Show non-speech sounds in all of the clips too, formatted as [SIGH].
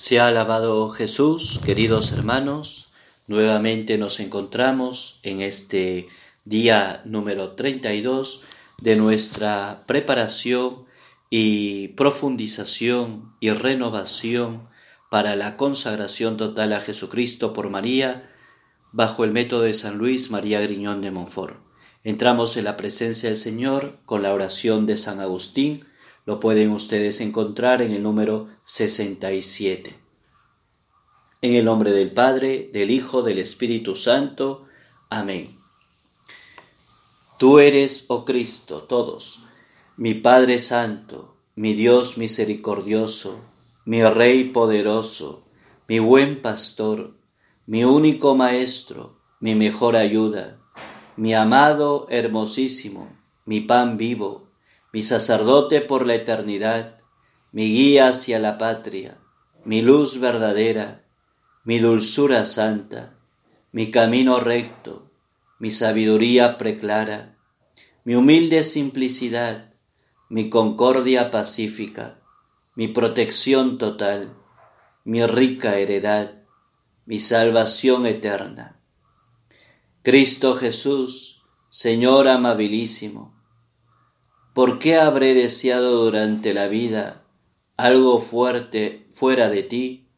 Se ha alabado Jesús, queridos hermanos. Nuevamente nos encontramos en este día número 32 de nuestra preparación y profundización y renovación para la consagración total a Jesucristo por María bajo el método de San Luis María Griñón de Montfort. Entramos en la presencia del Señor con la oración de San Agustín, lo pueden ustedes encontrar en el número 67. En el nombre del Padre, del Hijo, del Espíritu Santo. Amén. Tú eres, oh Cristo, todos, mi Padre Santo, mi Dios misericordioso, mi Rey poderoso, mi buen pastor, mi único Maestro, mi mejor ayuda, mi amado hermosísimo, mi pan vivo, mi sacerdote por la eternidad, mi guía hacia la patria, mi luz verdadera, mi dulzura santa, mi camino recto, mi sabiduría preclara, mi humilde simplicidad, mi concordia pacífica, mi protección total, mi rica heredad, mi salvación eterna. Cristo Jesús, Señor amabilísimo, ¿Por qué habré deseado durante la vida algo fuerte fuera de ti,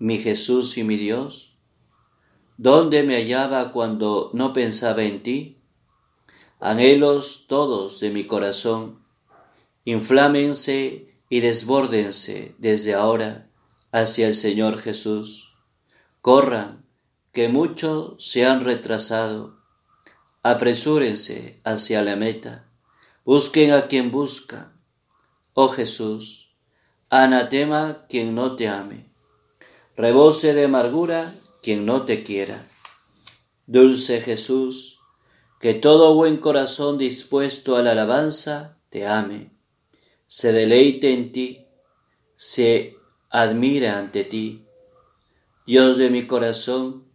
mi Jesús y mi Dios? ¿Dónde me hallaba cuando no pensaba en ti? Anhelos todos de mi corazón, inflámense y desbórdense desde ahora hacia el Señor Jesús. Corran, que muchos se han retrasado. Apresúrense hacia la meta Busquen a quien busca. Oh Jesús, anatema quien no te ame. Rebose de amargura quien no te quiera. Dulce Jesús, que todo buen corazón dispuesto a la alabanza te ame, se deleite en ti, se admire ante ti. Dios de mi corazón,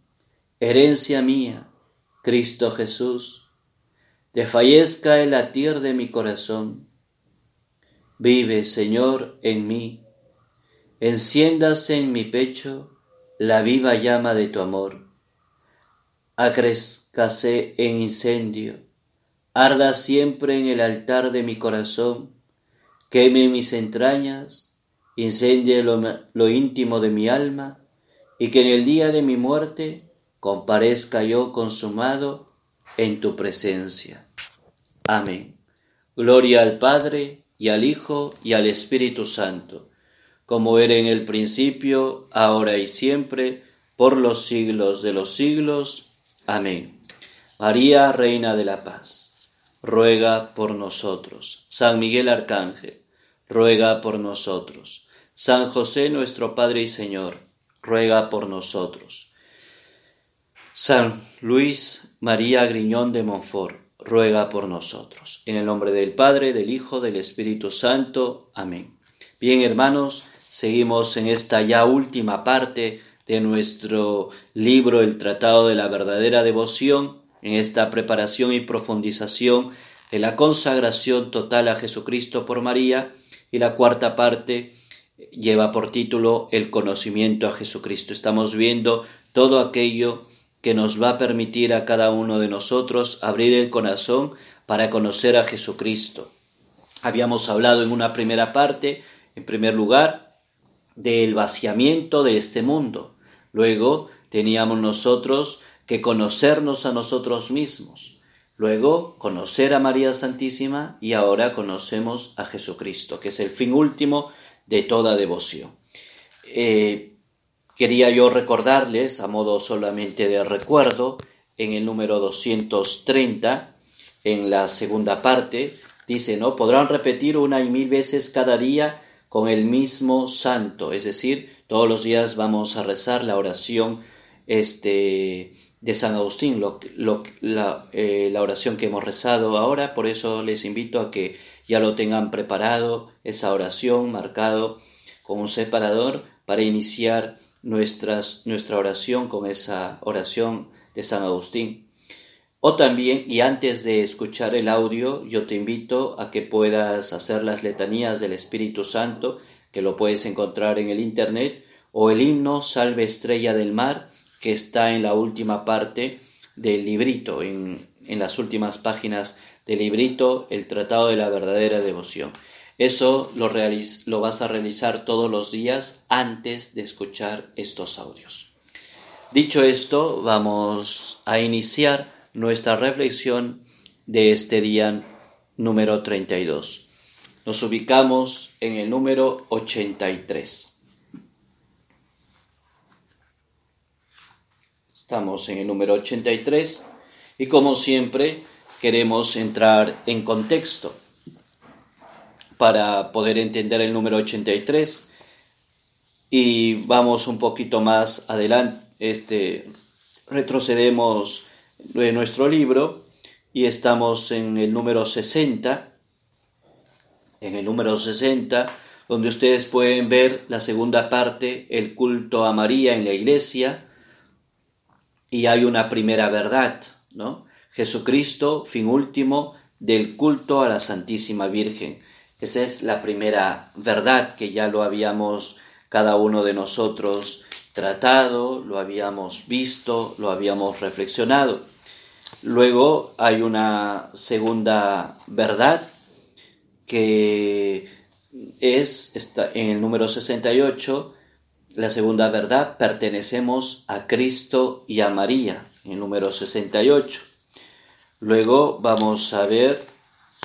herencia mía, Cristo Jesús, desfallezca el latir de mi corazón. Vive, Señor, en mí, enciéndase en mi pecho la viva llama de tu amor. Acrezcase en incendio, arda siempre en el altar de mi corazón, queme mis entrañas, incendie lo íntimo de mi alma, y que en el día de mi muerte comparezca yo consumado en tu presencia. Amén. Gloria al Padre, y al Hijo, y al Espíritu Santo, como era en el principio, ahora y siempre, por los siglos de los siglos. Amén. María, Reina de la Paz, ruega por nosotros. San Miguel Arcángel, ruega por nosotros. San José, nuestro Padre y Señor, ruega por nosotros. San Luis María Griñón de Montfort, ruega por nosotros. En el nombre del Padre, del Hijo, del Espíritu Santo. Amén. Bien, hermanos, seguimos en esta ya última parte de nuestro libro, el Tratado de la Verdadera Devoción, en esta preparación y profundización de la consagración total a Jesucristo por María, y la cuarta parte lleva por título El conocimiento a Jesucristo. Estamos viendo todo aquello que nos va a permitir a cada uno de nosotros abrir el corazón para conocer a Jesucristo. Habíamos hablado en una primera parte, en primer lugar, del vaciamiento de este mundo. Luego teníamos nosotros que conocernos a nosotros mismos. Luego conocer a María Santísima y ahora conocemos a Jesucristo, que es el fin último de toda devoción. Eh, Quería yo recordarles, a modo solamente de recuerdo, en el número 230, en la segunda parte, dice, ¿no? Podrán repetir una y mil veces cada día con el mismo santo, es decir, todos los días vamos a rezar la oración este, de San Agustín, la, eh, la oración que hemos rezado ahora, por eso les invito a que ya lo tengan preparado, esa oración marcado con un separador para iniciar nuestras, nuestra oración con esa oración de San Agustín. O también, y antes de escuchar el audio, yo te invito a que puedas hacer las letanías del Espíritu Santo, que lo puedes encontrar en el Internet, o el himno Salve Estrella del Mar, que está en la última parte del librito, en, las últimas páginas del librito, el Tratado de la Verdadera Devoción. Eso lo, vas a realizar todos los días antes de escuchar estos audios. Dicho esto, vamos a iniciar nuestra reflexión de este día número 32. Nos ubicamos en el número 83. Estamos en el número 83 y como siempre queremos entrar en contexto para poder entender el número 83 y vamos un poquito más adelante, este, retrocedemos de nuestro libro y estamos en el número 60, en el número 60, donde ustedes pueden ver la segunda parte, el culto a María en la iglesia, y hay una primera verdad, ¿no? Jesucristo, fin último del culto a la Santísima Virgen. Esa es la primera verdad que ya lo habíamos cada uno de nosotros tratado, lo habíamos visto, lo habíamos reflexionado. Luego hay una segunda verdad que es en el número 68, la segunda verdad, pertenecemos a Cristo y a María, en el número 68. Luego vamos a ver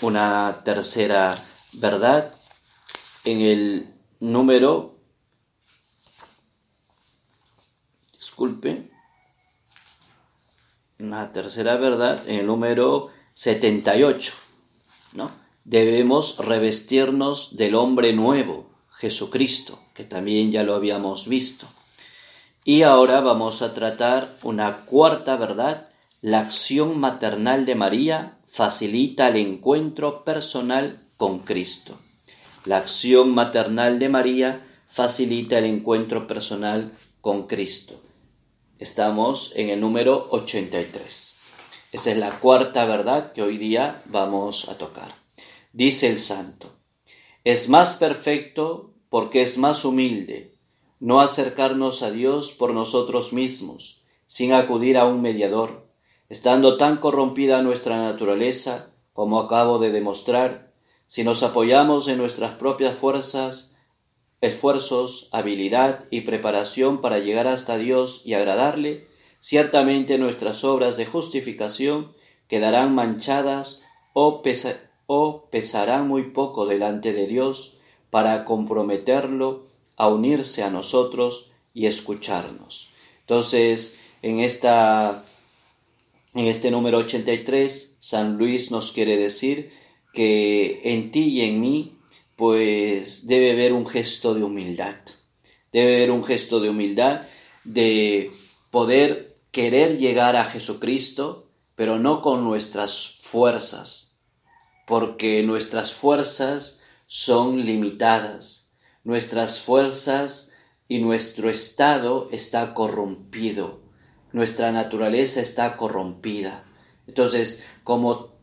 una tercera verdad en el número, disculpe, una tercera verdad en el número 78, ¿no? Debemos revestirnos del hombre nuevo, Jesucristo, que también ya lo habíamos visto. Y ahora vamos a tratar una cuarta verdad. La acción maternal de María facilita el encuentro personal con Cristo. La acción maternal de María facilita el encuentro personal con Cristo. Estamos en el número 83. Esa es la cuarta verdad que hoy día vamos a tocar. Dice el santo, es más perfecto porque es más humilde no acercarnos a Dios por nosotros mismos, sin acudir a un mediador, estando tan corrompida nuestra naturaleza, como acabo de demostrar, si nos apoyamos en nuestras propias fuerzas, esfuerzos, habilidad y preparación para llegar hasta Dios y agradarle, ciertamente nuestras obras de justificación quedarán manchadas o, o pesarán muy poco delante de Dios para comprometerlo a unirse a nosotros y escucharnos. Entonces, en esta en este número 83, San Luis nos quiere decir que en ti y en mí pues debe haber un gesto de humildad. Debe haber un gesto de humildad de poder querer llegar a Jesucristo, pero no con nuestras fuerzas, porque nuestras fuerzas son limitadas. Nuestras fuerzas y nuestro estado está corrompido. Nuestra naturaleza está corrompida. Entonces, como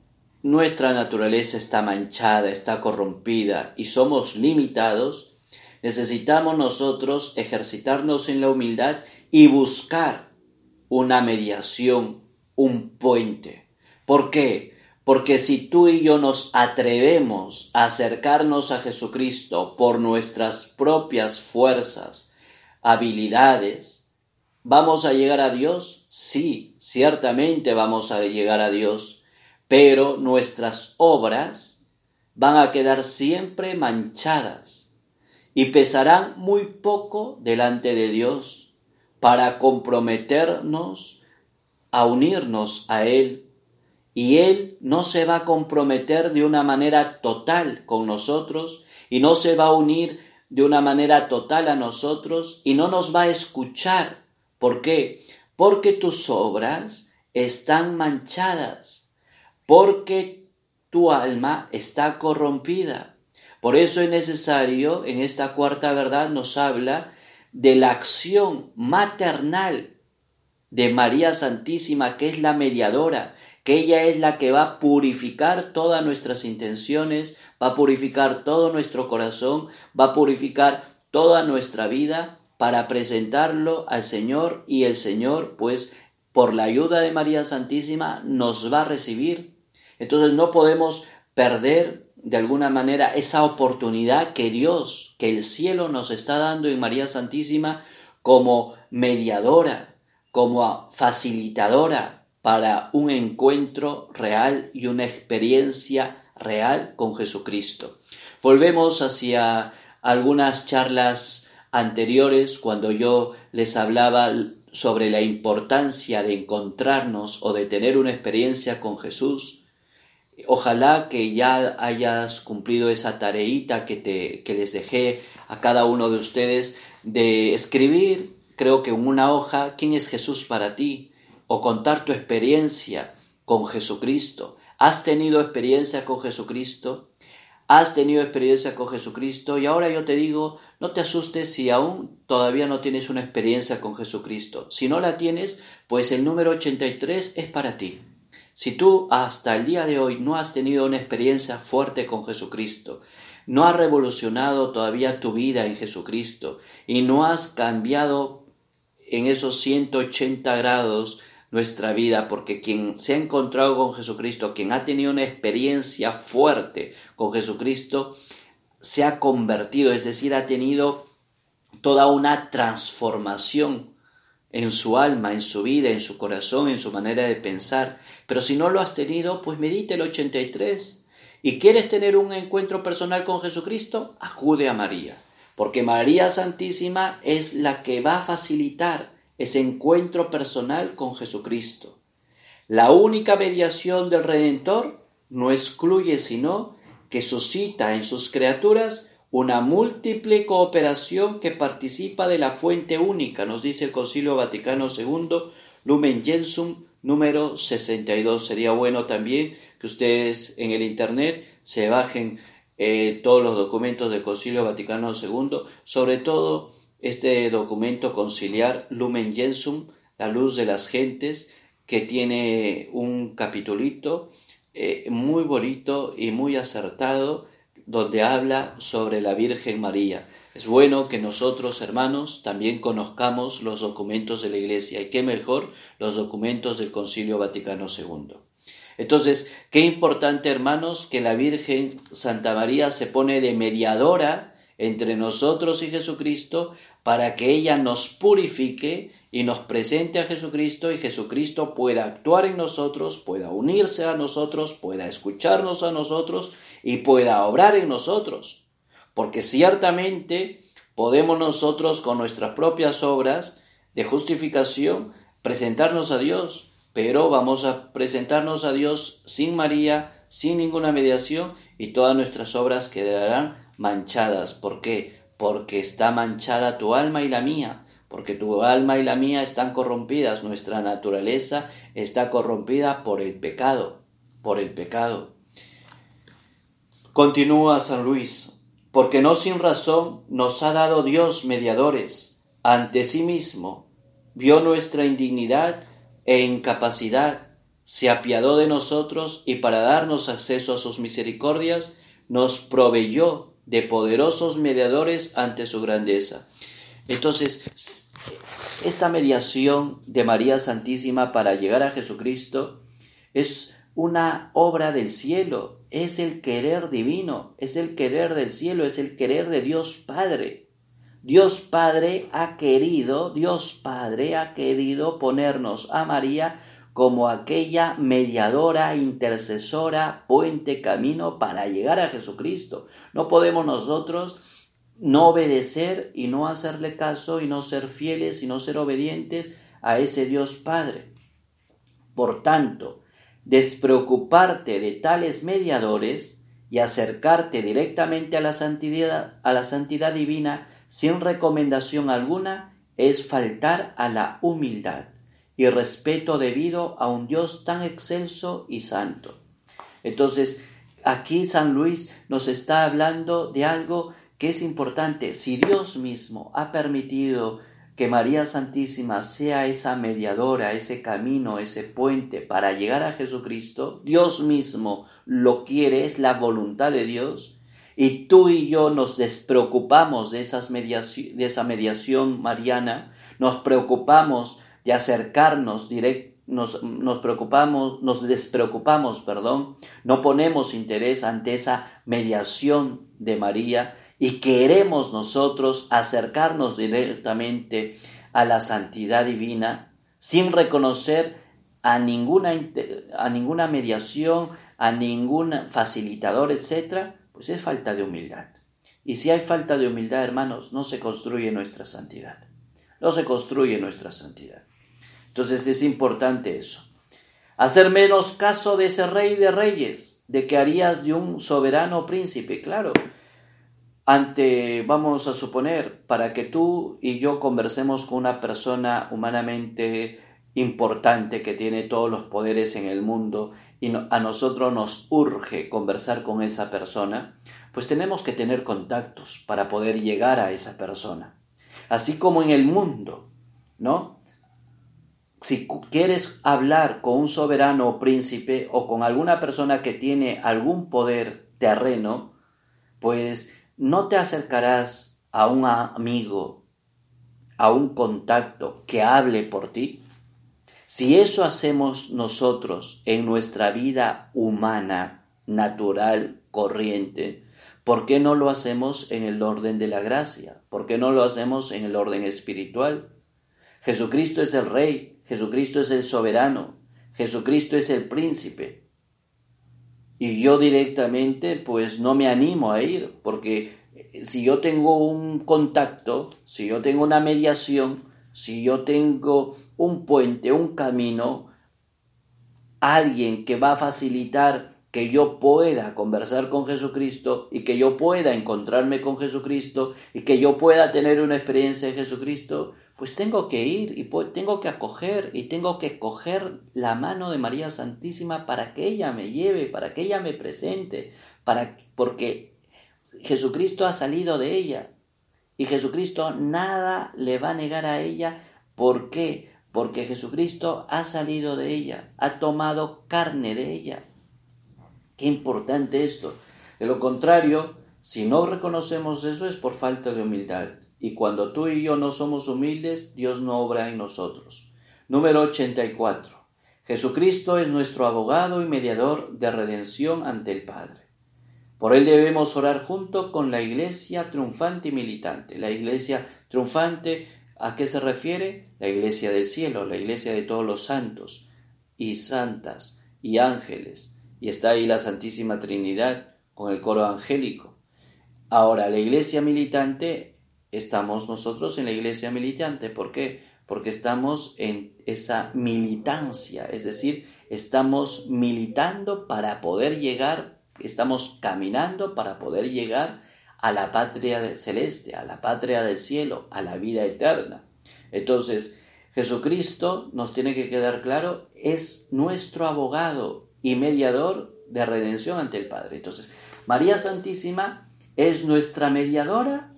nuestra naturaleza está manchada, está corrompida y somos limitados, necesitamos nosotros ejercitarnos en la humildad y buscar una mediación, un puente. ¿Por qué? Porque si tú y yo nos atrevemos a acercarnos a Jesucristo por nuestras propias fuerzas, habilidades, ¿vamos a llegar a Dios? Sí, ciertamente vamos a llegar a Dios pero nuestras obras van a quedar siempre manchadas y pesarán muy poco delante de Dios para comprometernos a unirnos a Él. Y Él no se va a comprometer de una manera total con nosotros y no se va a unir de una manera total a nosotros y no nos va a escuchar. ¿Por qué? Porque tus obras están manchadas porque tu alma está corrompida. Por eso es necesario, en esta cuarta verdad nos habla de la acción maternal de María Santísima, que es la mediadora, que ella es la que va a purificar todas nuestras intenciones, va a purificar todo nuestro corazón, va a purificar toda nuestra vida para presentarlo al Señor y el Señor, pues, por la ayuda de María Santísima, nos va a recibir. Entonces no podemos perder de alguna manera esa oportunidad que Dios, que el cielo nos está dando en María Santísima como mediadora, como facilitadora para un encuentro real y una experiencia real con Jesucristo. Volvemos hacia algunas charlas anteriores cuando yo les hablaba sobre la importancia de encontrarnos o de tener una experiencia con Jesús Ojalá que ya hayas cumplido esa tareita que, te, que les dejé a cada uno de ustedes de escribir, creo que en una hoja, quién es Jesús para ti, o contar tu experiencia con Jesucristo. ¿Has tenido experiencia con Jesucristo? ¿Has tenido experiencia con Jesucristo? Y ahora yo te digo, no te asustes si aún todavía no tienes una experiencia con Jesucristo. Si no la tienes, pues el número 83 es para ti. Si tú hasta el día de hoy no has tenido una experiencia fuerte con Jesucristo, no has revolucionado todavía tu vida en Jesucristo y no has cambiado en esos 180 grados nuestra vida, porque quien se ha encontrado con Jesucristo, quien ha tenido una experiencia fuerte con Jesucristo, se ha convertido, es decir, ha tenido toda una transformación en su alma, en su vida, en su corazón, en su manera de pensar. Pero si no lo has tenido, pues medite el 83. ¿Y quieres tener un encuentro personal con Jesucristo? Acude a María, porque María Santísima es la que va a facilitar ese encuentro personal con Jesucristo. La única mediación del Redentor no excluye sino que suscita en sus criaturas una múltiple cooperación que participa de la fuente única, nos dice el Concilio Vaticano II, Lumen Gentium número 62. Sería bueno también que ustedes en el Internet se bajen eh, todos los documentos del Concilio Vaticano II, sobre todo este documento conciliar Lumen Gentium, la luz de las gentes, que tiene un capitulito eh, muy bonito y muy acertado donde habla sobre la Virgen María. Es bueno que nosotros, hermanos, también conozcamos los documentos de la Iglesia y qué mejor los documentos del Concilio Vaticano II. Entonces, qué importante, hermanos, que la Virgen Santa María se pone de mediadora entre nosotros y Jesucristo para que ella nos purifique y nos presente a Jesucristo y Jesucristo pueda actuar en nosotros, pueda unirse a nosotros, pueda escucharnos a nosotros y pueda obrar en nosotros. Porque ciertamente podemos nosotros con nuestras propias obras de justificación presentarnos a Dios, pero vamos a presentarnos a Dios sin María, sin ninguna mediación y todas nuestras obras quedarán manchadas. ¿Por qué? Porque está manchada tu alma y la mía, porque tu alma y la mía están corrompidas, nuestra naturaleza está corrompida por el pecado, por el pecado. Continúa San Luis, porque no sin razón nos ha dado Dios mediadores ante sí mismo, vio nuestra indignidad e incapacidad, se apiadó de nosotros y para darnos acceso a sus misericordias, nos proveyó de poderosos mediadores ante su grandeza. Entonces, esta mediación de María Santísima para llegar a Jesucristo es una obra del cielo, es el querer divino, es el querer del cielo, es el querer de Dios Padre. Dios Padre ha querido, Dios Padre ha querido ponernos a María como aquella mediadora, intercesora, puente, camino para llegar a Jesucristo. No podemos nosotros no obedecer y no hacerle caso y no ser fieles y no ser obedientes a ese Dios Padre. Por tanto, despreocuparte de tales mediadores y acercarte directamente a la santidad, a la santidad divina sin recomendación alguna es faltar a la humildad y respeto debido a un Dios tan excelso y santo. Entonces, aquí San Luis nos está hablando de algo que es importante. Si Dios mismo ha permitido que María Santísima sea esa mediadora, ese camino, ese puente para llegar a Jesucristo, Dios mismo lo quiere, es la voluntad de Dios, y tú y yo nos despreocupamos de, esa mediación mariana, nos preocupamos de acercarnos directamente nos, nos, preocupamos, nos despreocupamos, perdón, no ponemos interés ante esa mediación de María y queremos nosotros acercarnos directamente a la santidad divina sin reconocer a ninguna, a ninguna mediación, a ningún facilitador, etc., pues es falta de humildad. Y si hay falta de humildad, hermanos, no se construye nuestra santidad. No se construye nuestra santidad. Entonces es importante eso. Hacer menos caso de ese rey de reyes, de que harías de un soberano príncipe, claro. Ante, vamos a suponer, para que tú y yo conversemos con una persona humanamente importante que tiene todos los poderes en el mundo y a nosotros nos urge conversar con esa persona, pues tenemos que tener contactos para poder llegar a esa persona. Así como en el mundo, ¿no? Si quieres hablar con un soberano o príncipe o con alguna persona que tiene algún poder terreno, pues no te acercarás a un amigo, a un contacto que hable por ti, si eso hacemos nosotros en nuestra vida humana, natural, corriente, ¿por qué no lo hacemos en el orden de la gracia? ¿Por qué no lo hacemos en el orden espiritual? Jesucristo es el Rey, Jesucristo es el soberano, Jesucristo es el príncipe. Y yo directamente pues no me animo a ir, porque si yo tengo un contacto, si yo tengo una mediación, si yo tengo un puente, un camino, alguien que va a facilitar que yo pueda conversar con Jesucristo y que yo pueda encontrarme con Jesucristo y que yo pueda tener una experiencia de Jesucristo, pues tengo que ir y tengo que acoger y tengo que coger la mano de María Santísima para que ella me lleve, para que ella me presente, para porque Jesucristo ha salido de ella y Jesucristo nada le va a negar a ella. ¿Por qué? porque Jesucristo ha salido de ella, ha tomado carne de ella. Qué importante esto. De lo contrario, si no reconocemos eso es por falta de humildad. Y cuando tú y yo no somos humildes, Dios no obra en nosotros. Número 84. Jesucristo es nuestro abogado y mediador de redención ante el Padre. Por él debemos orar junto con la iglesia triunfante y militante. La iglesia triunfante ¿A qué se refiere? La iglesia del cielo, la iglesia de todos los santos y santas y ángeles. Y está ahí la Santísima Trinidad con el coro angélico. Ahora, la iglesia militante, estamos nosotros en la iglesia militante. ¿Por qué? Porque estamos en esa militancia, es decir, estamos militando para poder llegar, estamos caminando para poder llegar a la patria celeste, a la patria del cielo, a la vida eterna. Entonces, Jesucristo, nos tiene que quedar claro, es nuestro abogado y mediador de redención ante el Padre. Entonces, María Santísima es nuestra mediadora,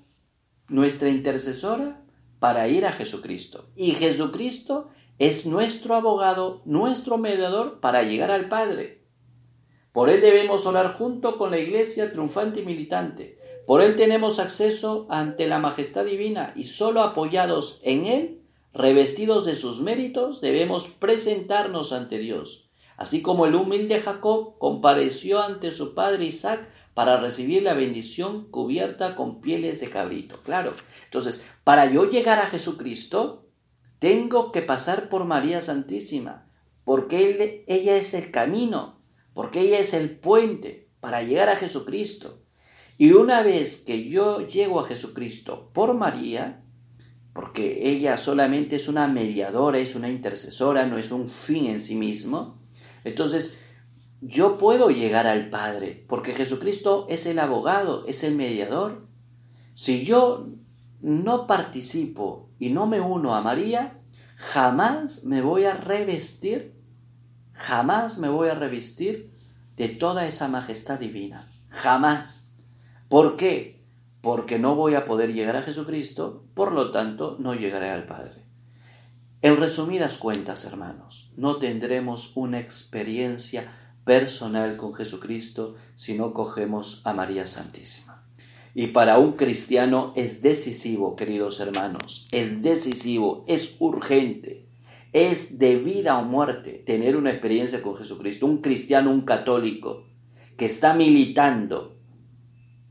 nuestra intercesora para ir a Jesucristo. Y Jesucristo es nuestro abogado, nuestro mediador para llegar al Padre. Por él debemos orar junto con la iglesia triunfante y militante, por Él tenemos acceso ante la majestad divina y solo apoyados en Él, revestidos de sus méritos, debemos presentarnos ante Dios. Así como el humilde Jacob compareció ante su padre Isaac para recibir la bendición cubierta con pieles de cabrito. Claro. Entonces, para yo llegar a Jesucristo, tengo que pasar por María Santísima, porque ella es el camino, porque ella es el puente para llegar a Jesucristo. Y una vez que yo llego a Jesucristo por María, porque ella solamente es una mediadora, es una intercesora, no es un fin en sí mismo, entonces yo puedo llegar al Padre, porque Jesucristo es el abogado, es el mediador. Si yo no participo y no me uno a María, jamás me voy a revestir, jamás me voy a revestir de toda esa majestad divina, jamás. ¿Por qué? Porque no voy a poder llegar a Jesucristo, por lo tanto no llegaré al Padre. En resumidas cuentas, hermanos, no tendremos una experiencia personal con Jesucristo si no cogemos a María Santísima. Y para un cristiano es decisivo, queridos hermanos, es decisivo, es urgente, es de vida o muerte tener una experiencia con Jesucristo. Un cristiano, un católico, que está militando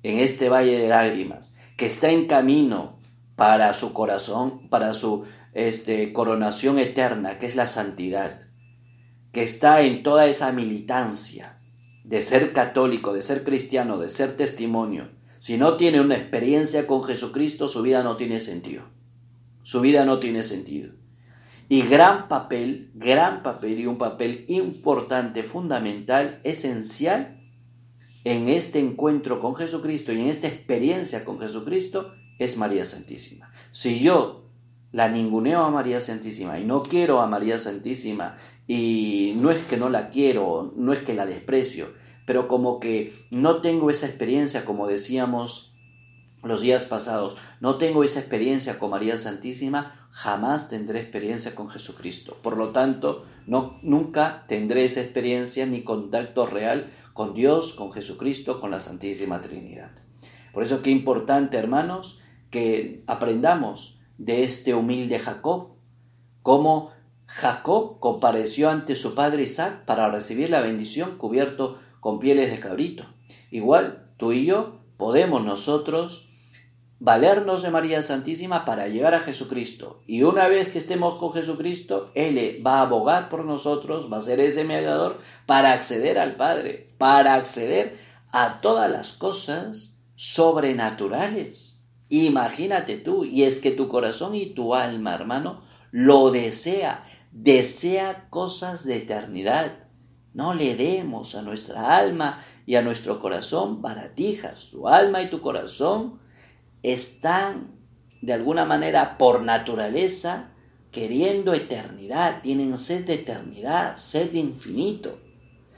en este valle de lágrimas, que está en camino para su corazón, para su este, coronación eterna, que es la santidad, que está en toda esa militancia de ser católico, de ser cristiano, de ser testimonio, si no tiene una experiencia con Jesucristo, su vida no tiene sentido. Su vida no tiene sentido. Y gran papel, gran papel y un papel importante, fundamental, esencial en este encuentro con Jesucristo y en esta experiencia con Jesucristo es María Santísima. Si yo la ninguneo a María Santísima y no quiero a María Santísima y no es que no la quiero, no es que la desprecio, pero como que no tengo esa experiencia, como decíamos los días pasados, no tengo esa experiencia con María Santísima, jamás tendré experiencia con Jesucristo. Por lo tanto, no, nunca tendré esa experiencia ni contacto real con Dios, con Jesucristo, con la Santísima Trinidad. Por eso qué importante, hermanos, que aprendamos de este humilde Jacob, cómo Jacob compareció ante su padre Isaac para recibir la bendición cubierto con pieles de cabrito. Igual tú y yo podemos nosotros valernos de María Santísima para llegar a Jesucristo. Y una vez que estemos con Jesucristo, Él va a abogar por nosotros, va a ser ese mediador para acceder al Padre, para acceder a todas las cosas sobrenaturales. Imagínate tú, y es que tu corazón y tu alma, hermano, lo desea, desea cosas de eternidad. No le demos a nuestra alma y a nuestro corazón baratijas. Tu alma y tu corazón están de alguna manera por naturaleza queriendo eternidad, tienen sed de eternidad, sed de infinito,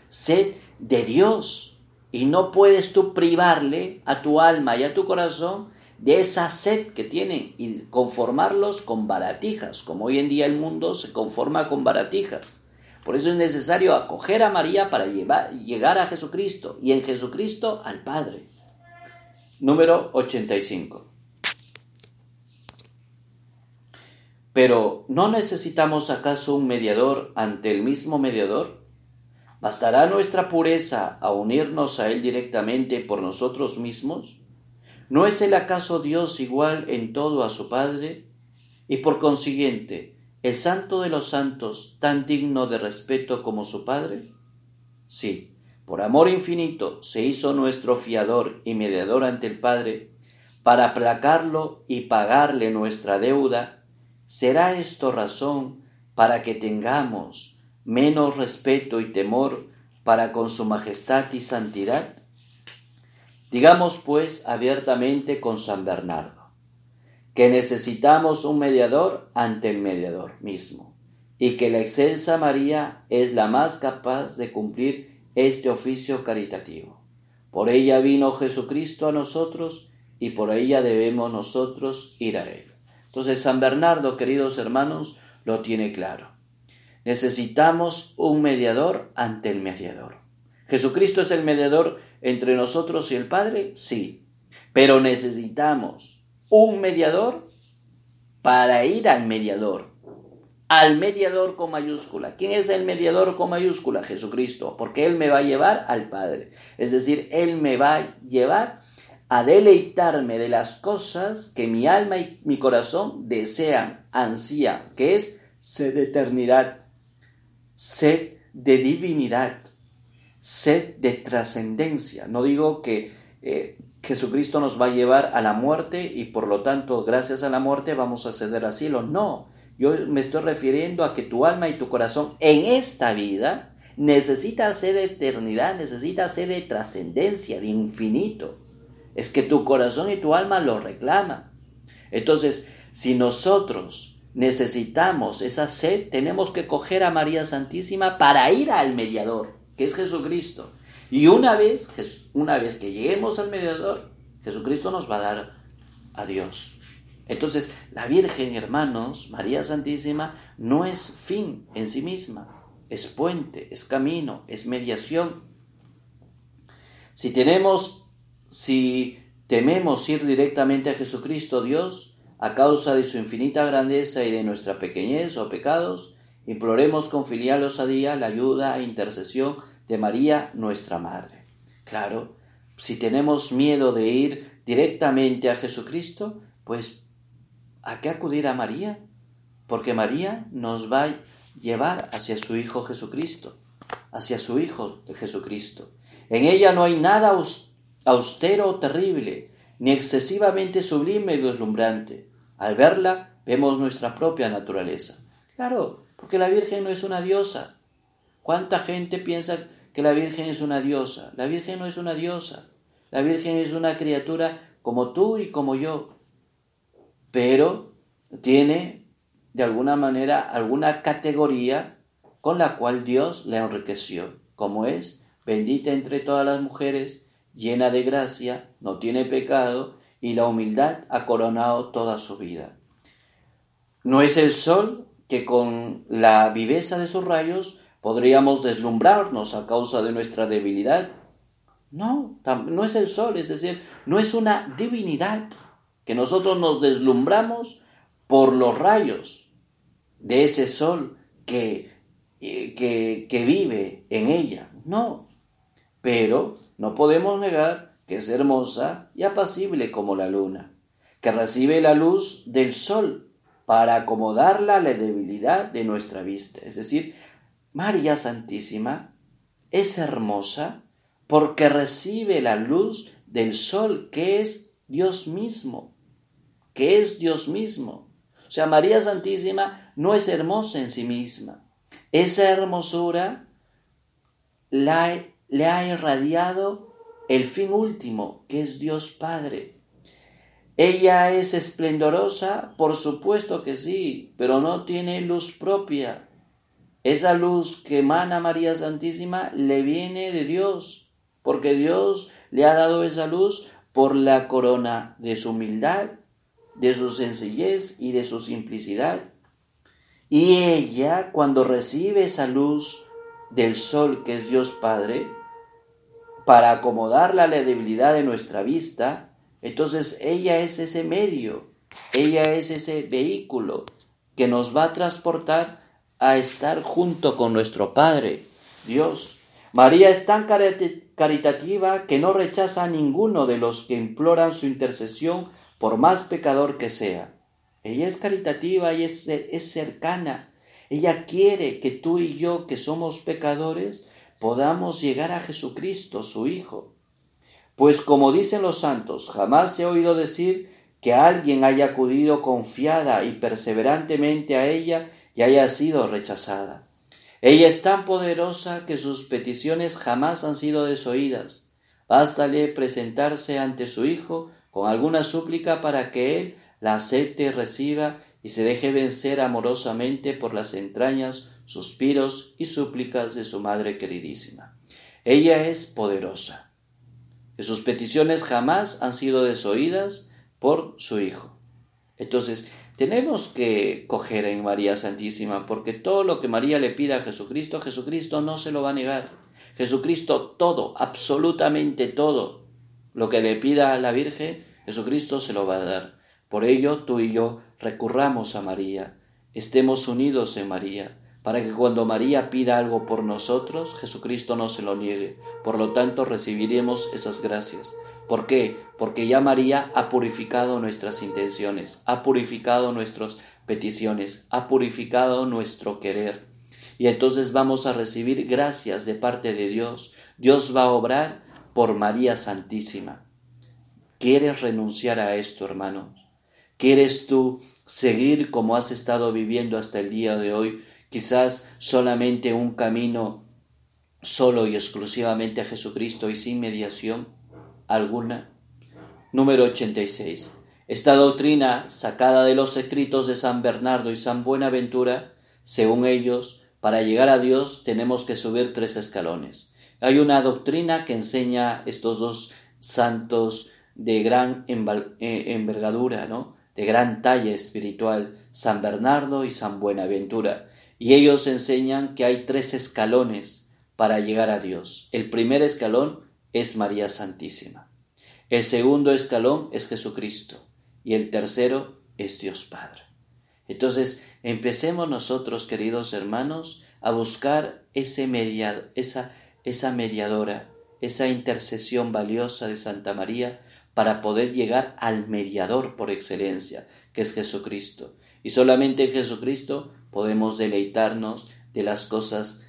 sed de Dios. Y no puedes tú privarle a tu alma y a tu corazón de esa sed que tienen y conformarlos con baratijas, como hoy en día el mundo se conforma con baratijas. Por eso es necesario acoger a María para llegar a Jesucristo y en Jesucristo al Padre. Número 85. Pero ¿no necesitamos acaso un mediador ante el mismo mediador? ¿Bastará nuestra pureza a unirnos a Él directamente por nosotros mismos? ¿No es Él acaso Dios igual en todo a su Padre? Y por consiguiente, ¿El santo de los santos tan digno de respeto como su Padre? Sí, por amor infinito se hizo nuestro fiador y mediador ante el Padre, para aplacarlo y pagarle nuestra deuda, ¿será esto razón para que tengamos menos respeto y temor para con su majestad y santidad? Digamos pues abiertamente con San Bernardo que necesitamos un mediador ante el mediador mismo, y que la excelsa María es la más capaz de cumplir este oficio caritativo. Por ella vino Jesucristo a nosotros y por ella debemos nosotros ir a Él. Entonces San Bernardo, queridos hermanos, lo tiene claro. Necesitamos un mediador ante el mediador. ¿Jesucristo es el mediador entre nosotros y el Padre? Sí, pero necesitamos un mediador para ir al mediador. Al mediador con mayúscula. ¿Quién es el mediador con mayúscula? Jesucristo, porque Él me va a llevar al Padre. Es decir, Él me va a llevar a deleitarme de las cosas que mi alma y mi corazón desean, ansían, que es sed de eternidad, sed de divinidad, sed de trascendencia. No digo que eh, Jesucristo nos va a llevar a la muerte y por lo tanto, gracias a la muerte, vamos a acceder al cielo. No, yo me estoy refiriendo a que tu alma y tu corazón en esta vida necesita ser de eternidad, necesita ser de trascendencia, de infinito. Es que tu corazón y tu alma lo reclaman. Entonces, si nosotros necesitamos esa sed, tenemos que coger a María Santísima para ir al mediador, que es Jesucristo. Y una vez, una vez que lleguemos al mediador, Jesucristo nos va a dar a Dios. Entonces, la Virgen, hermanos, María Santísima, no es fin en sí misma. es puente, es camino, es mediación. Si tenemos, si tememos ir directamente a Jesucristo Dios, a causa de su infinita grandeza y de nuestra pequeñez o pecados, imploremos con filial osadía la ayuda e intercesión de María, nuestra Madre. Claro, si tenemos miedo de ir directamente a Jesucristo, pues ¿a qué acudir a María? Porque María nos va a llevar hacia su Hijo Jesucristo, hacia su Hijo de Jesucristo. En ella no hay nada austero o terrible, ni excesivamente sublime y deslumbrante. Al verla, vemos nuestra propia naturaleza. Claro, porque la Virgen no es una diosa. ¿Cuánta gente piensa que la Virgen es una diosa? La Virgen no es una diosa. La Virgen es una criatura como tú y como yo. Pero tiene, de alguna manera, alguna categoría con la cual Dios le enriqueció, como es bendita entre todas las mujeres, llena de gracia, no tiene pecado, y la humildad ha coronado toda su vida. No es el sol que con la viveza de sus rayos podríamos deslumbrarnos a causa de nuestra debilidad. No, no es el sol, es decir, no es una divinidad que nosotros nos deslumbramos por los rayos de ese sol que, eh, que, que vive en ella. No, pero no podemos negar que es hermosa y apacible como la luna, que recibe la luz del sol para acomodarla a la debilidad de nuestra vista. Es decir, María Santísima es hermosa porque recibe la luz del sol que es Dios mismo, que es Dios mismo. O sea, María Santísima no es hermosa en sí misma. Esa hermosura la, le ha irradiado el fin último, que es Dios Padre. Ella es esplendorosa, por supuesto que sí, pero no tiene luz propia. Esa luz que emana María Santísima le viene de Dios, porque Dios le ha dado esa luz por la corona de su humildad, de su sencillez y de su simplicidad. Y ella, cuando recibe esa luz del sol que es Dios Padre, para acomodarla a la debilidad de nuestra vista, entonces ella es ese medio, ella es ese vehículo que nos va a transportar a estar junto con nuestro Padre, Dios. María es tan caritativa que no rechaza a ninguno de los que imploran su intercesión por más pecador que sea. Ella es caritativa y es, es cercana. Ella quiere que tú y yo, que somos pecadores, podamos llegar a Jesucristo, su Hijo. Pues como dicen los santos, jamás he oído decir que alguien haya acudido confiada y perseverantemente a ella y haya sido rechazada. Ella es tan poderosa que sus peticiones jamás han sido desoídas. Bástale presentarse ante su Hijo con alguna súplica para que Él la acepte y reciba y se deje vencer amorosamente por las entrañas suspiros y súplicas de su Madre queridísima. Ella es poderosa, y sus peticiones jamás han sido desoídas por su Hijo. Entonces, tenemos que coger en María Santísima, porque todo lo que María le pida a Jesucristo, Jesucristo no se lo va a negar. Jesucristo todo, absolutamente todo, lo que le pida a la Virgen, Jesucristo se lo va a dar. Por ello, tú y yo recurramos a María, estemos unidos en María, para que cuando María pida algo por nosotros, Jesucristo no se lo niegue. Por lo tanto, recibiremos esas gracias. ¿Por qué? Porque ya María ha purificado nuestras intenciones, ha purificado nuestras peticiones, ha purificado nuestro querer. Y entonces vamos a recibir gracias de parte de Dios. Dios va a obrar por María Santísima. ¿Quieres renunciar a esto, hermanos? ¿Quieres tú seguir como has estado viviendo hasta el día de hoy, quizás solamente un camino solo y exclusivamente a Jesucristo y sin mediación alguna. Número 86. Esta doctrina, sacada de los escritos de San Bernardo y San Buenaventura, según ellos, para llegar a Dios tenemos que subir tres escalones. Hay una doctrina que enseña estos dos santos de gran eh, envergadura, ¿no? de gran talla espiritual, San Bernardo y San Buenaventura. Y ellos enseñan que hay tres escalones para llegar a Dios. El primer escalón es María Santísima. El segundo escalón es Jesucristo. Y el tercero es Dios Padre. Entonces, empecemos nosotros, queridos hermanos, a buscar ese esa, esa mediadora, esa intercesión valiosa de Santa María para poder llegar al mediador por excelencia, que es Jesucristo. Y solamente en Jesucristo podemos deleitarnos de las cosas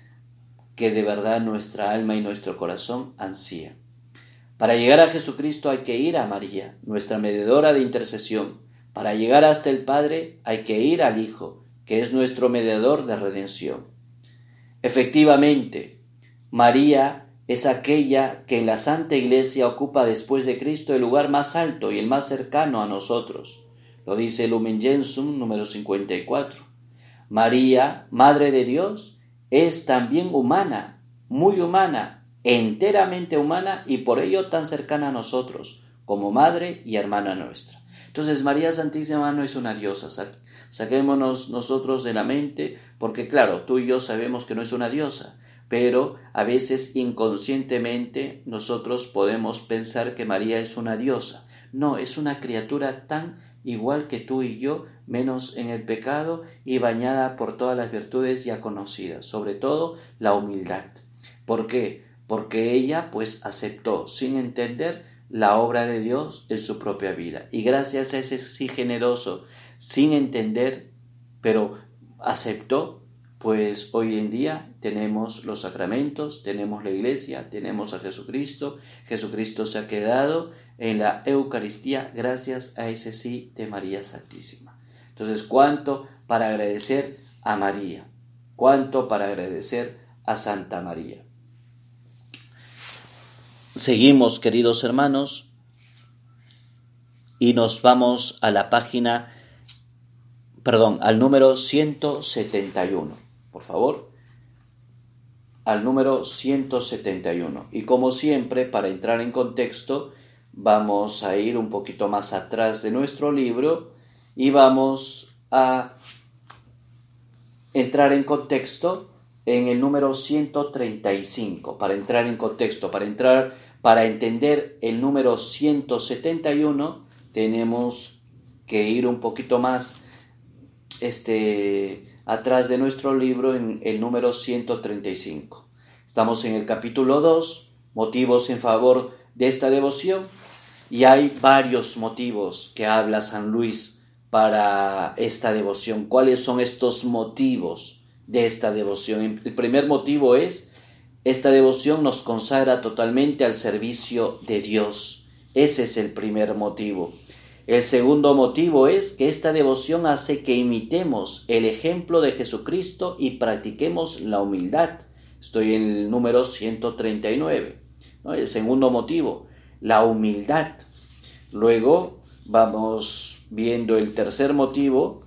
que de verdad nuestra alma y nuestro corazón ansían. Para llegar a Jesucristo hay que ir a María, nuestra mediadora de intercesión. Para llegar hasta el Padre hay que ir al Hijo, que es nuestro mediador de redención. Efectivamente, María es aquella que en la Santa Iglesia ocupa después de Cristo el lugar más alto y el más cercano a nosotros. Lo dice Lumen Gentium número 54. María, Madre de Dios, es también humana, muy humana, enteramente humana y por ello tan cercana a nosotros, como madre y hermana nuestra. Entonces María Santísima no es una diosa, saquémonos nosotros de la mente, porque claro, tú y yo sabemos que no es una diosa, pero a veces inconscientemente nosotros podemos pensar que María es una diosa. No, es una criatura tan igual que tú y yo, menos en el pecado y bañada por todas las virtudes ya conocidas, sobre todo la humildad. ¿Por qué? Porque ella pues aceptó sin entender la obra de Dios en su propia vida. Y gracias a ese sí generoso, sin entender, pero aceptó, pues hoy en día tenemos los sacramentos, tenemos la iglesia, tenemos a Jesucristo. Jesucristo se ha quedado en la Eucaristía gracias a ese sí de María Santísima. Entonces, ¿cuánto para agradecer a María? ¿Cuánto para agradecer a Santa María? Seguimos, queridos hermanos, y nos vamos a la página, perdón, al número 171 por favor, al número 171. Y como siempre, para entrar en contexto, vamos a ir un poquito más atrás de nuestro libro y vamos a entrar en contexto en el número 135. Para entrar en contexto, para entrar, para entender el número 171, tenemos que ir un poquito más este, atrás de nuestro libro en el número 135. Estamos en el capítulo 2, motivos en favor de esta devoción, y hay varios motivos que habla San Luis para esta devoción. ¿Cuáles son estos motivos de esta devoción? El primer motivo es, esta devoción nos consagra totalmente al servicio de Dios. Ese es el primer motivo. El segundo motivo es que esta devoción hace que imitemos el ejemplo de Jesucristo y practiquemos la humildad. Estoy en el número 139. El segundo motivo, la humildad. Luego vamos viendo el tercer motivo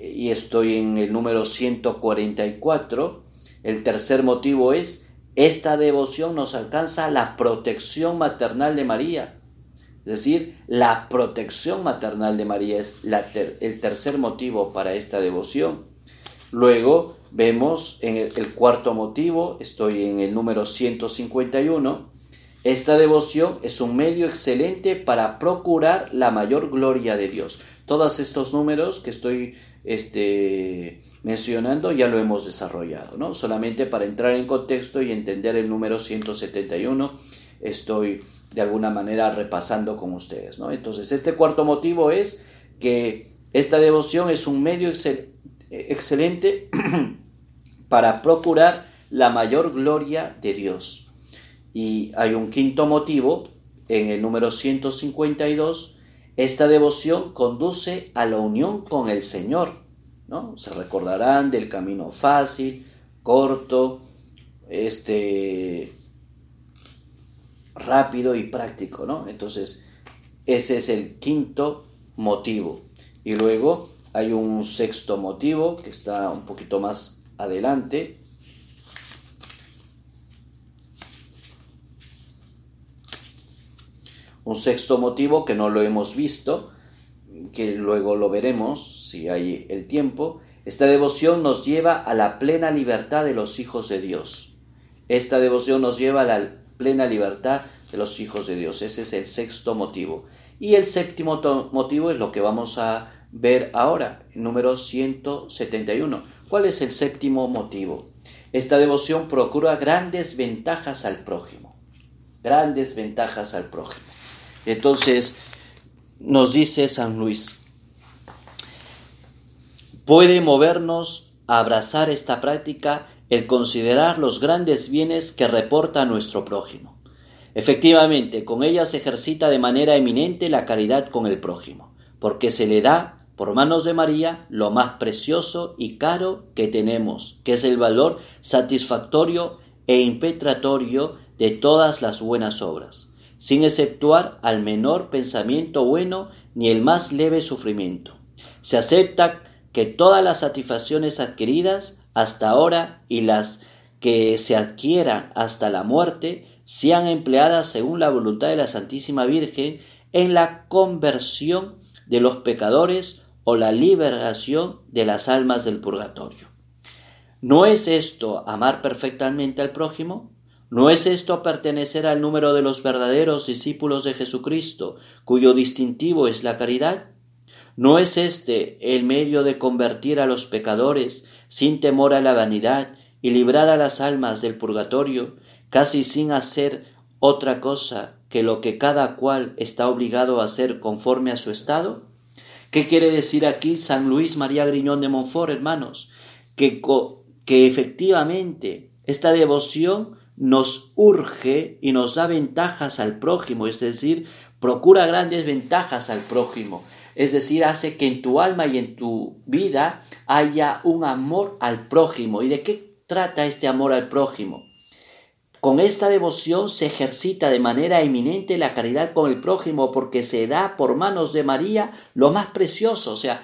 y estoy en el número 144. El tercer motivo es, esta devoción nos alcanza la protección maternal de María es decir, la protección maternal de María es el tercer motivo para esta devoción. Luego vemos en el, cuarto motivo, estoy en el número 151, esta devoción es un medio excelente para procurar la mayor gloria de Dios. Todos estos números que estoy este, mencionando ya lo hemos desarrollado, ¿no? Solamente para entrar en contexto y entender el número 171 estoy de alguna manera repasando con ustedes. ¿no? Entonces, este cuarto motivo es que esta devoción es un medio excelente [CLEARS THROAT] para procurar la mayor gloria de Dios. Y hay un quinto motivo, en el número 152, esta devoción conduce a la unión con el Señor. ¿no? Se recordarán del camino fácil, corto, este, rápido y práctico, ¿no? Entonces, ese es el quinto motivo. Y luego hay un sexto motivo que está un poquito más adelante. Un sexto motivo que no lo hemos visto, que luego lo veremos si hay el tiempo, Esta devoción nos lleva a la plena libertad de los hijos de Dios. Esta devoción nos lleva a la plena libertad de los hijos de Dios. Ese es el sexto motivo. Y el séptimo motivo es lo que vamos a ver ahora, número 171. ¿Cuál es el séptimo motivo? Esta devoción procura grandes ventajas al prójimo. Grandes ventajas al prójimo. Entonces, nos dice San Luis, puede movernos a abrazar esta práctica el considerar los grandes bienes que reporta nuestro prójimo. Efectivamente, con ella se ejercita de manera eminente la caridad con el prójimo, porque se le da, por manos de María, lo más precioso y caro que tenemos, que es el valor satisfactorio e impetratorio de todas las buenas obras, sin exceptuar al menor pensamiento bueno ni el más leve sufrimiento. Se acepta que todas las satisfacciones adquiridas hasta ahora y las que se adquieran hasta la muerte sean empleadas según la voluntad de la Santísima Virgen en la conversión de los pecadores o la liberación de las almas del purgatorio. ¿No es esto amar perfectamente al prójimo? ¿No es esto pertenecer al número de los verdaderos discípulos de Jesucristo, cuyo distintivo es la caridad? ¿No es este el medio de convertir a los pecadores sin temor a la vanidad y librar a las almas del purgatorio, casi sin hacer otra cosa que lo que cada cual está obligado a hacer conforme a su estado? ¿Qué quiere decir aquí San Luis María Griñón de Montfort, hermanos? Que, que efectivamente esta devoción nos urge y nos da ventajas al prójimo, es decir, procura grandes ventajas al prójimo. Es decir, hace que en tu alma y en tu vida haya un amor al prójimo. ¿Y de qué trata este amor al prójimo? Con esta devoción se ejercita de manera eminente la caridad con el prójimo porque se da por manos de María lo más precioso, o sea,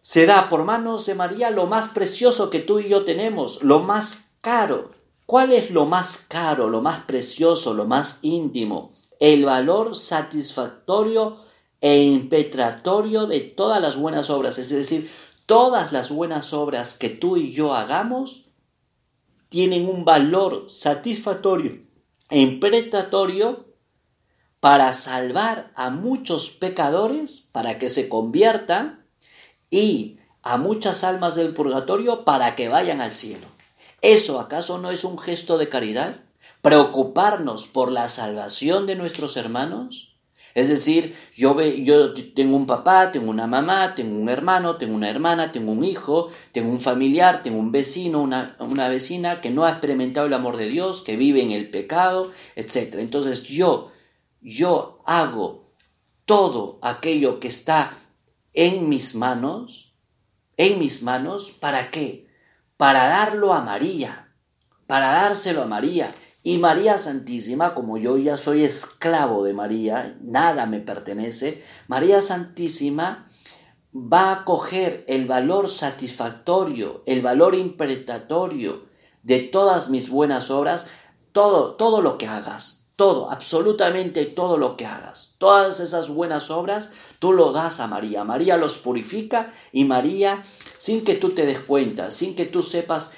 se da por manos de María lo más precioso que tú y yo tenemos, lo más caro. ¿Cuál es lo más caro, lo más precioso, lo más íntimo? El valor satisfactorio e impetratorio de todas las buenas obras. Es decir, todas las buenas obras que tú y yo hagamos tienen un valor satisfactorio e impetratorio para salvar a muchos pecadores, para que se conviertan, y a muchas almas del purgatorio para que vayan al cielo. ¿Eso acaso no es un gesto de caridad? ¿Preocuparnos por la salvación de nuestros hermanos? Es decir, yo, ve, yo tengo un papá, tengo una mamá, tengo un hermano, tengo una hermana, tengo un hijo, tengo un familiar, tengo un vecino, una, una vecina que no ha experimentado el amor de Dios, que vive en el pecado, etc. Entonces yo, yo hago todo aquello que está en mis manos, en mis manos, ¿para qué? Para darlo a María, para dárselo a María. Y María Santísima, como yo ya soy esclavo de María, nada me pertenece, María Santísima va a coger el valor satisfactorio, el valor impetratorio de todas mis buenas obras, todo, todo lo que hagas, todo, absolutamente todo lo que hagas, todas esas buenas obras, tú lo das a María. María los purifica y María, sin que tú te des cuenta, sin que tú sepas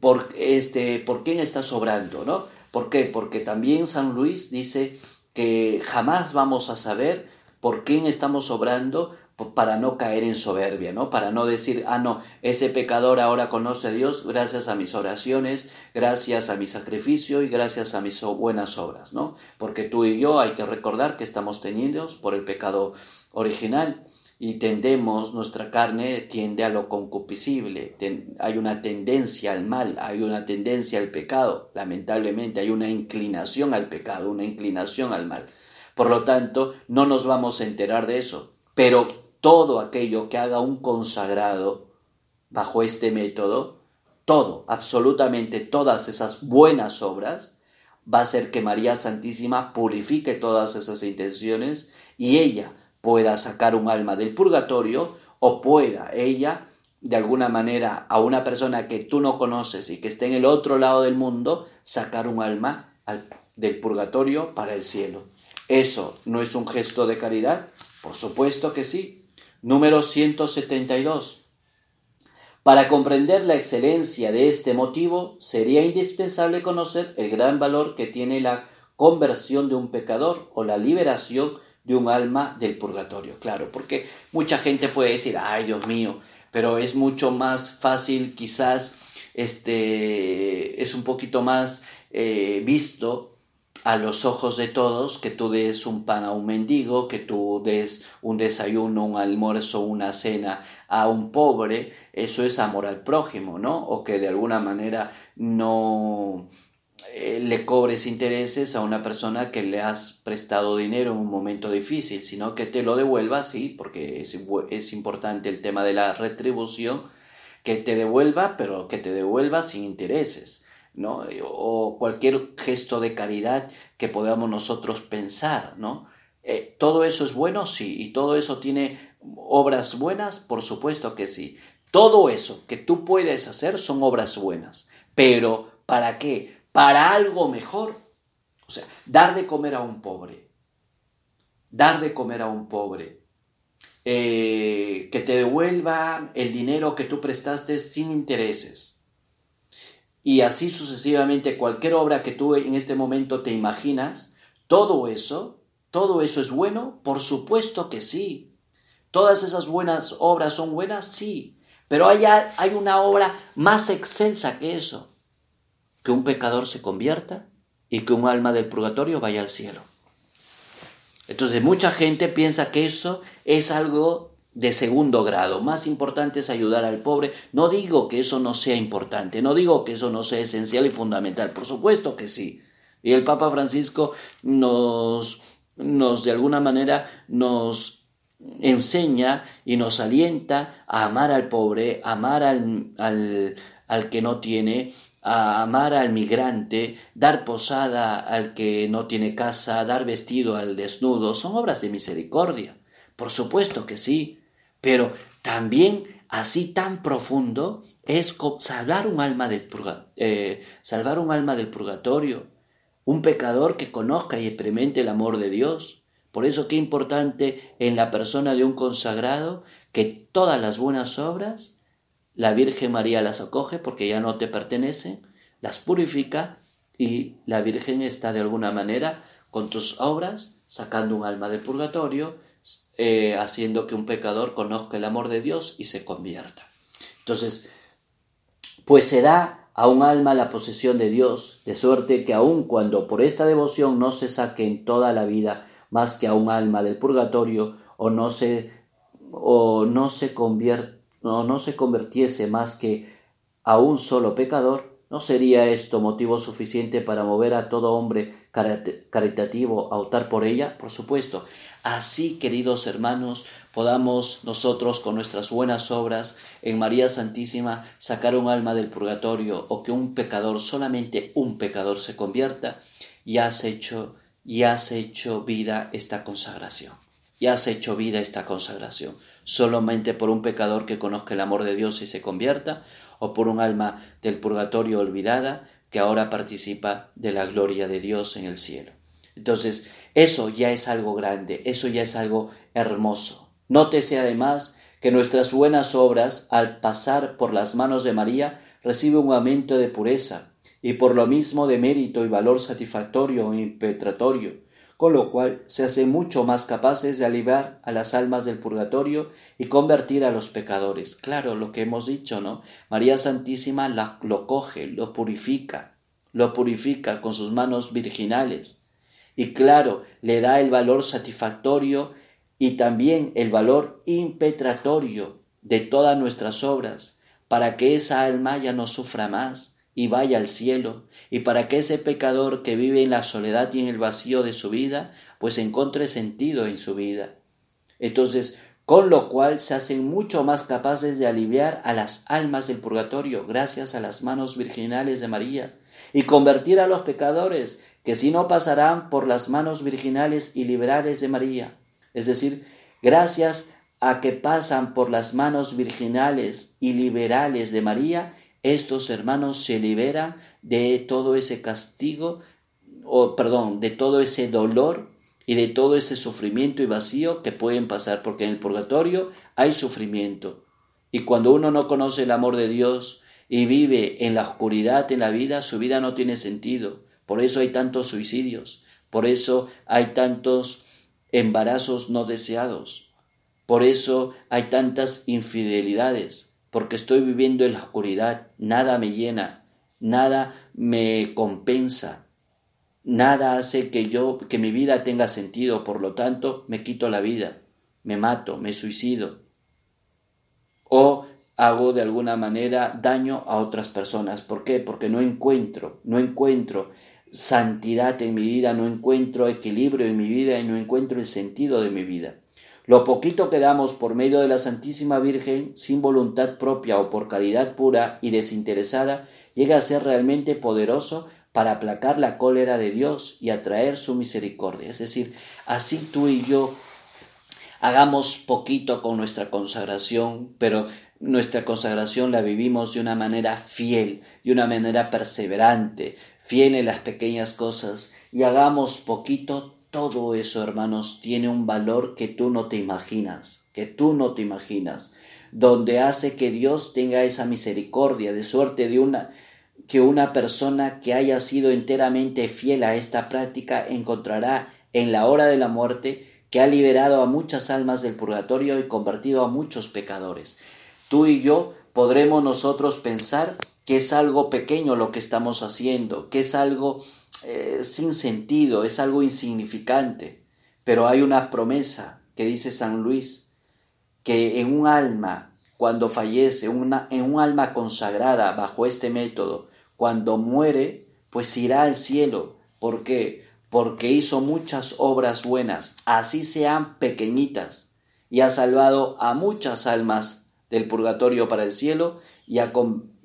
por, este, por quién estás obrando, ¿no? ¿Por qué? Porque también San Luis dice que jamás vamos a saber por quién estamos obrando para no caer en soberbia, ¿no? Para no decir, ah, no, ese pecador ahora conoce a Dios gracias a mis oraciones, gracias a mi sacrificio y gracias a mis buenas obras, ¿no? Porque tú y yo hay que recordar que estamos tenidos por el pecado original y tendemos, nuestra carne tiende a lo concupiscible, hay una tendencia al mal, hay una tendencia al pecado, lamentablemente hay una inclinación al pecado, una inclinación al mal. Por lo tanto, no nos vamos a enterar de eso, pero todo aquello que haga un consagrado bajo este método, todo, absolutamente todas esas buenas obras, va a hacer que María Santísima purifique todas esas intenciones y ella pueda sacar un alma del purgatorio o pueda ella, de alguna manera, a una persona que tú no conoces y que esté en el otro lado del mundo, sacar un alma del purgatorio para el cielo. ¿Eso no es un gesto de caridad? Por supuesto que sí. Número 172. Para comprender la excelencia de este motivo, sería indispensable conocer el gran valor que tiene la conversión de un pecador o la liberación de un alma del purgatorio. Claro, porque mucha gente puede decir, ay Dios mío, pero es mucho más fácil quizás, este, es un poquito más eh, visto a los ojos de todos que tú des un pan a un mendigo, que tú des un desayuno, un almuerzo, una cena a un pobre, eso es amor al prójimo, ¿no? O que de alguna manera no eh, le cobres intereses a una persona que le has prestado dinero en un momento difícil, sino que te lo devuelva, sí, porque es, importante el tema de la retribución, que te devuelva, pero que te devuelva sin intereses ¿no? o cualquier gesto de caridad que podamos nosotros pensar, ¿no? Eh, ¿Todo eso es bueno? Sí. ¿Y todo eso tiene obras buenas? Por supuesto que sí. Todo eso que tú puedes hacer son obras buenas. Pero, ¿para qué? Para algo mejor. O sea, dar de comer a un pobre. Dar de comer a un pobre. Eh, que te devuelva el dinero que tú prestaste sin intereses y así sucesivamente cualquier obra que tú en este momento te imaginas, todo eso, todo eso es bueno, por supuesto que sí. Todas esas buenas obras son buenas, sí, pero hay, hay una obra más excelsa que eso, que un pecador se convierta y que un alma del purgatorio vaya al cielo. Entonces mucha gente piensa que eso es algo de segundo grado. Más importante es ayudar al pobre. No digo que eso no sea importante, no digo que eso no sea esencial y fundamental, por supuesto que sí. Y el Papa Francisco nos, nos de alguna manera, nos enseña y nos alienta a amar al pobre, amar al, al, al que no tiene, a amar al migrante, dar posada al que no tiene casa, dar vestido al desnudo, son obras de misericordia. Por supuesto que sí. Pero también así tan profundo es salvar un alma del, eh, salvar un alma del purgatorio, un pecador que conozca y experimente el amor de Dios. Por eso qué importante en la persona de un consagrado que todas las buenas obras la Virgen María las acoge porque ya no te pertenecen, las purifica y la Virgen está de alguna manera con tus obras sacando un alma del purgatorio eh, haciendo que un pecador conozca el amor de Dios y se convierta. Entonces, pues se da a un alma la posesión de Dios, de suerte que aun cuando por esta devoción no se saque en toda la vida más que a un alma del purgatorio, o no se, o no se, o no se convirtiese más que a un solo pecador, ¿no sería esto motivo suficiente para mover a todo hombre caritativo a optar por ella? Por supuesto. Así, queridos hermanos, podamos nosotros con nuestras buenas obras en María Santísima sacar un alma del purgatorio o que un pecador, solamente un pecador se convierta, y has hecho, y has hecho vida esta consagración. Y has hecho vida esta consagración. Solamente por un pecador que conozca el amor de Dios y se convierta, o por un alma del purgatorio olvidada que ahora participa de la gloria de Dios en el cielo. Entonces, eso ya es algo grande, eso ya es algo hermoso. Nótese además que nuestras buenas obras, al pasar por las manos de María, reciben un aumento de pureza y por lo mismo de mérito y valor satisfactorio e impetratorio, con lo cual se hacen mucho más capaces de aliviar a las almas del purgatorio y convertir a los pecadores. Claro, lo que hemos dicho, ¿no? María Santísima lo coge, lo purifica, lo purifica con sus manos virginales y claro, le da el valor satisfactorio y también el valor impetratorio de todas nuestras obras, para que esa alma ya no sufra más y vaya al cielo, y para que ese pecador que vive en la soledad y en el vacío de su vida, pues encuentre sentido en su vida. Entonces, con lo cual se hacen mucho más capaces de aliviar a las almas del purgatorio gracias a las manos virginales de María, y convertir a los pecadores que si no pasarán por las manos virginales y liberales de María. Es decir, gracias a que pasan por las manos virginales y liberales de María, estos hermanos se liberan de todo ese castigo, o perdón, de todo ese dolor y de todo ese sufrimiento y vacío que pueden pasar, porque en el purgatorio hay sufrimiento. Y cuando uno no conoce el amor de Dios y vive en la oscuridad en la vida, su vida no tiene sentido. Por eso hay tantos suicidios, por eso hay tantos embarazos no deseados, por eso hay tantas infidelidades, porque estoy viviendo en la oscuridad, nada me llena, nada me compensa, nada hace que yo que mi vida tenga sentido, por lo tanto me quito la vida, me mato, me suicido o hago de alguna manera daño a otras personas. ¿Por qué? Porque no encuentro, no encuentro santidad en mi vida, no encuentro equilibrio en mi vida y no encuentro el sentido de mi vida. Lo poquito que damos por medio de la Santísima Virgen, sin voluntad propia o por caridad pura y desinteresada, llega a ser realmente poderoso para aplacar la cólera de Dios y atraer su misericordia. Es decir, así tú y yo hagamos poquito con nuestra consagración, pero nuestra consagración la vivimos de una manera fiel, de una manera perseverante, fiel en las pequeñas cosas y hagamos poquito todo eso, hermanos, tiene un valor que tú no te imaginas, que tú no te imaginas, donde hace que Dios tenga esa misericordia, de suerte de una que una persona que haya sido enteramente fiel a esta práctica encontrará en la hora de la muerte que ha liberado a muchas almas del purgatorio y convertido a muchos pecadores. Tú y yo podremos nosotros pensar que es algo pequeño lo que estamos haciendo, que es algo eh, sin sentido, es algo insignificante, pero hay una promesa que dice San Luis, que en un alma, cuando fallece, una, en un alma consagrada bajo este método, cuando muere, pues irá al cielo. ¿Por qué? Porque hizo muchas obras buenas, así sean pequeñitas, y ha salvado a muchas almas del purgatorio para el cielo, y,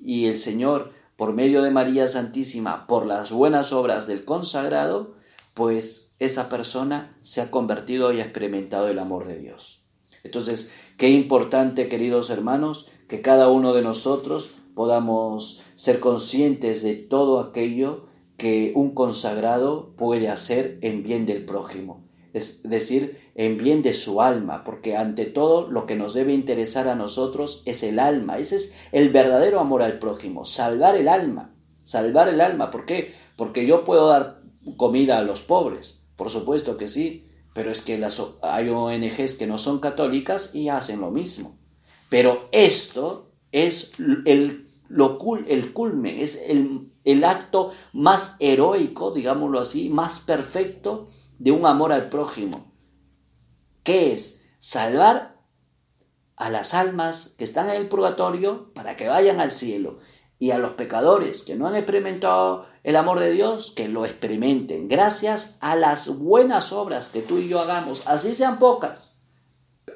y el Señor por medio de María Santísima, por las buenas obras del consagrado, pues esa persona se ha convertido y ha experimentado el amor de Dios. Entonces, qué importante, queridos hermanos, que cada uno de nosotros podamos ser conscientes de todo aquello que un consagrado puede hacer en bien del prójimo es decir, en bien de su alma, porque ante todo lo que nos debe interesar a nosotros es el alma, ese es el verdadero amor al prójimo, salvar el alma, salvar el alma, ¿por qué? Porque yo puedo dar comida a los pobres, por supuesto que sí, pero es que las, hay ONGs que no son católicas y hacen lo mismo. Pero esto es el, lo, el culmen, es el, el acto más heroico, digámoslo así, más perfecto de un amor al prójimo, que es salvar a las almas que están en el purgatorio para que vayan al cielo y a los pecadores que no han experimentado el amor de Dios, que lo experimenten, gracias a las buenas obras que tú y yo hagamos, así sean pocas,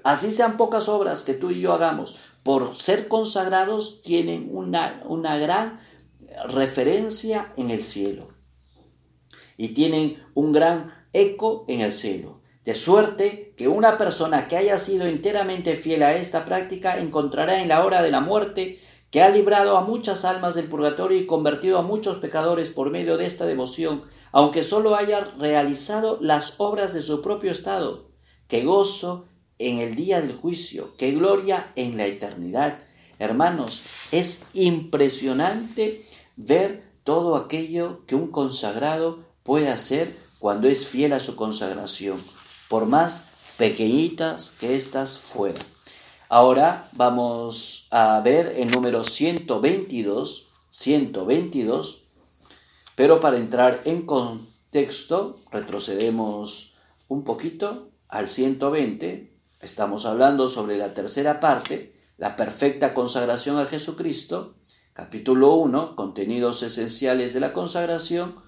así sean pocas obras que tú y yo hagamos, por ser consagrados tienen una, una gran referencia en el cielo. Y tienen un gran eco en el cielo. De suerte que una persona que haya sido enteramente fiel a esta práctica encontrará en la hora de la muerte que ha librado a muchas almas del purgatorio y convertido a muchos pecadores por medio de esta devoción, aunque sólo haya realizado las obras de su propio estado. ¡Qué gozo en el día del juicio! ¡Qué gloria en la eternidad! Hermanos, es impresionante ver todo aquello que un consagrado puede hacer cuando es fiel a su consagración, por más pequeñitas que éstas fueran. Ahora vamos a ver el número 122, 122, pero para entrar en contexto, retrocedemos un poquito al 120, estamos hablando sobre la tercera parte, la perfecta consagración a Jesucristo, capítulo 1, contenidos esenciales de la consagración,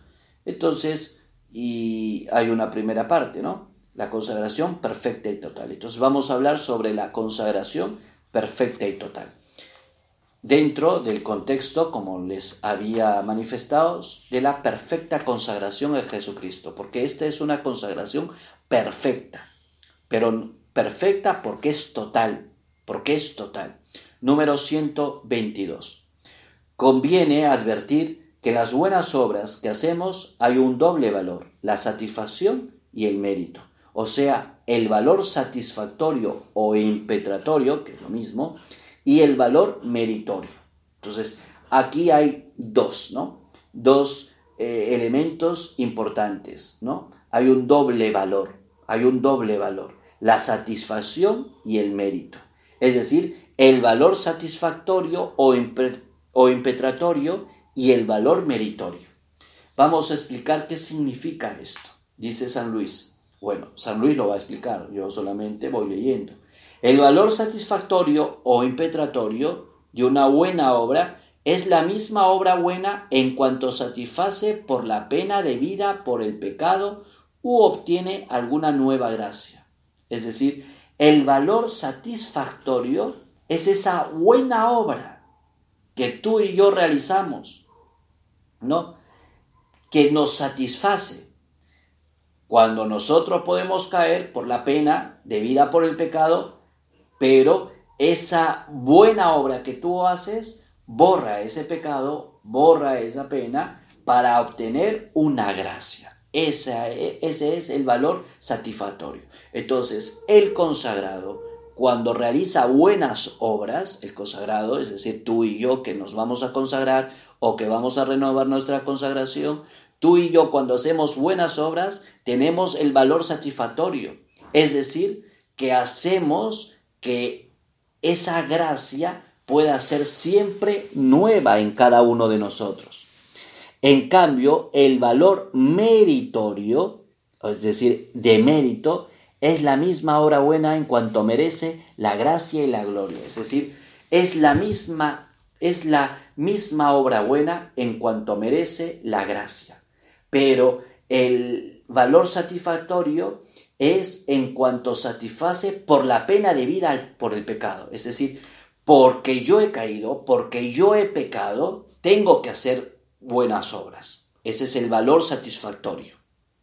entonces, y hay una primera parte, ¿no? La consagración perfecta y total. Entonces vamos a hablar sobre la consagración perfecta y total. Dentro del contexto, como les había manifestado, de la perfecta consagración a Jesucristo, porque esta es una consagración perfecta, pero perfecta porque es total, porque es total. Número 122. Conviene advertir que las buenas obras que hacemos hay un doble valor, la satisfacción y el mérito. O sea, el valor satisfactorio o impetratorio, que es lo mismo, y el valor meritorio. Entonces, aquí hay dos, ¿no? Dos eh, elementos importantes, ¿no? Hay un doble valor, hay un doble valor, la satisfacción y el mérito. Es decir, el valor satisfactorio o, o impetratorio y el valor meritorio. Vamos a explicar qué significa esto, dice San Luis. Bueno, San Luis lo va a explicar, yo solamente voy leyendo. El valor satisfactorio o impetratorio de una buena obra es la misma obra buena en cuanto satisface por la pena debida por el pecado u obtiene alguna nueva gracia. Es decir, el valor satisfactorio es esa buena obra que tú y yo realizamos, ¿no? Que nos satisface. Cuando nosotros podemos caer por la pena debida por el pecado, pero esa buena obra que tú haces borra ese pecado, borra esa pena para obtener una gracia. Ese, ese es el valor satisfactorio. Entonces, el consagrado, cuando realiza buenas obras, el consagrado, es decir, tú y yo que nos vamos a consagrar o que vamos a renovar nuestra consagración, tú y yo cuando hacemos buenas obras tenemos el valor satisfactorio. Es decir, que hacemos que esa gracia pueda ser siempre nueva en cada uno de nosotros. En cambio, el valor meritorio, es decir, de mérito, es la misma obra buena en cuanto merece la gracia y la gloria. Es decir, es la misma, es la misma obra buena en cuanto merece la gracia. Pero el valor satisfactorio es en cuanto satisface por la pena debida por el pecado. Es decir, porque yo he caído, porque yo he pecado, tengo que hacer buenas obras. Ese es el valor satisfactorio,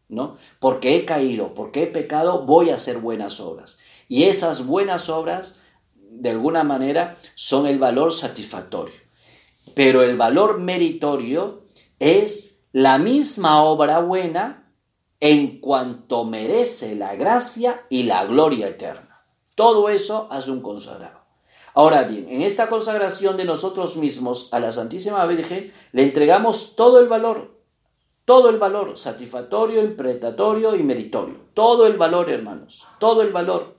¿no? Porque he caído, porque he pecado, voy a hacer buenas obras. Y esas buenas obras, de alguna manera, son el valor satisfactorio. Pero el valor meritorio es la misma obra buena en cuanto merece la gracia y la gloria eterna. Todo eso hace un consagrado. Ahora bien, en esta consagración de nosotros mismos a la Santísima Virgen le entregamos todo el valor, todo el valor, satisfactorio, impretatorio y meritorio. Todo el valor, hermanos, todo el valor.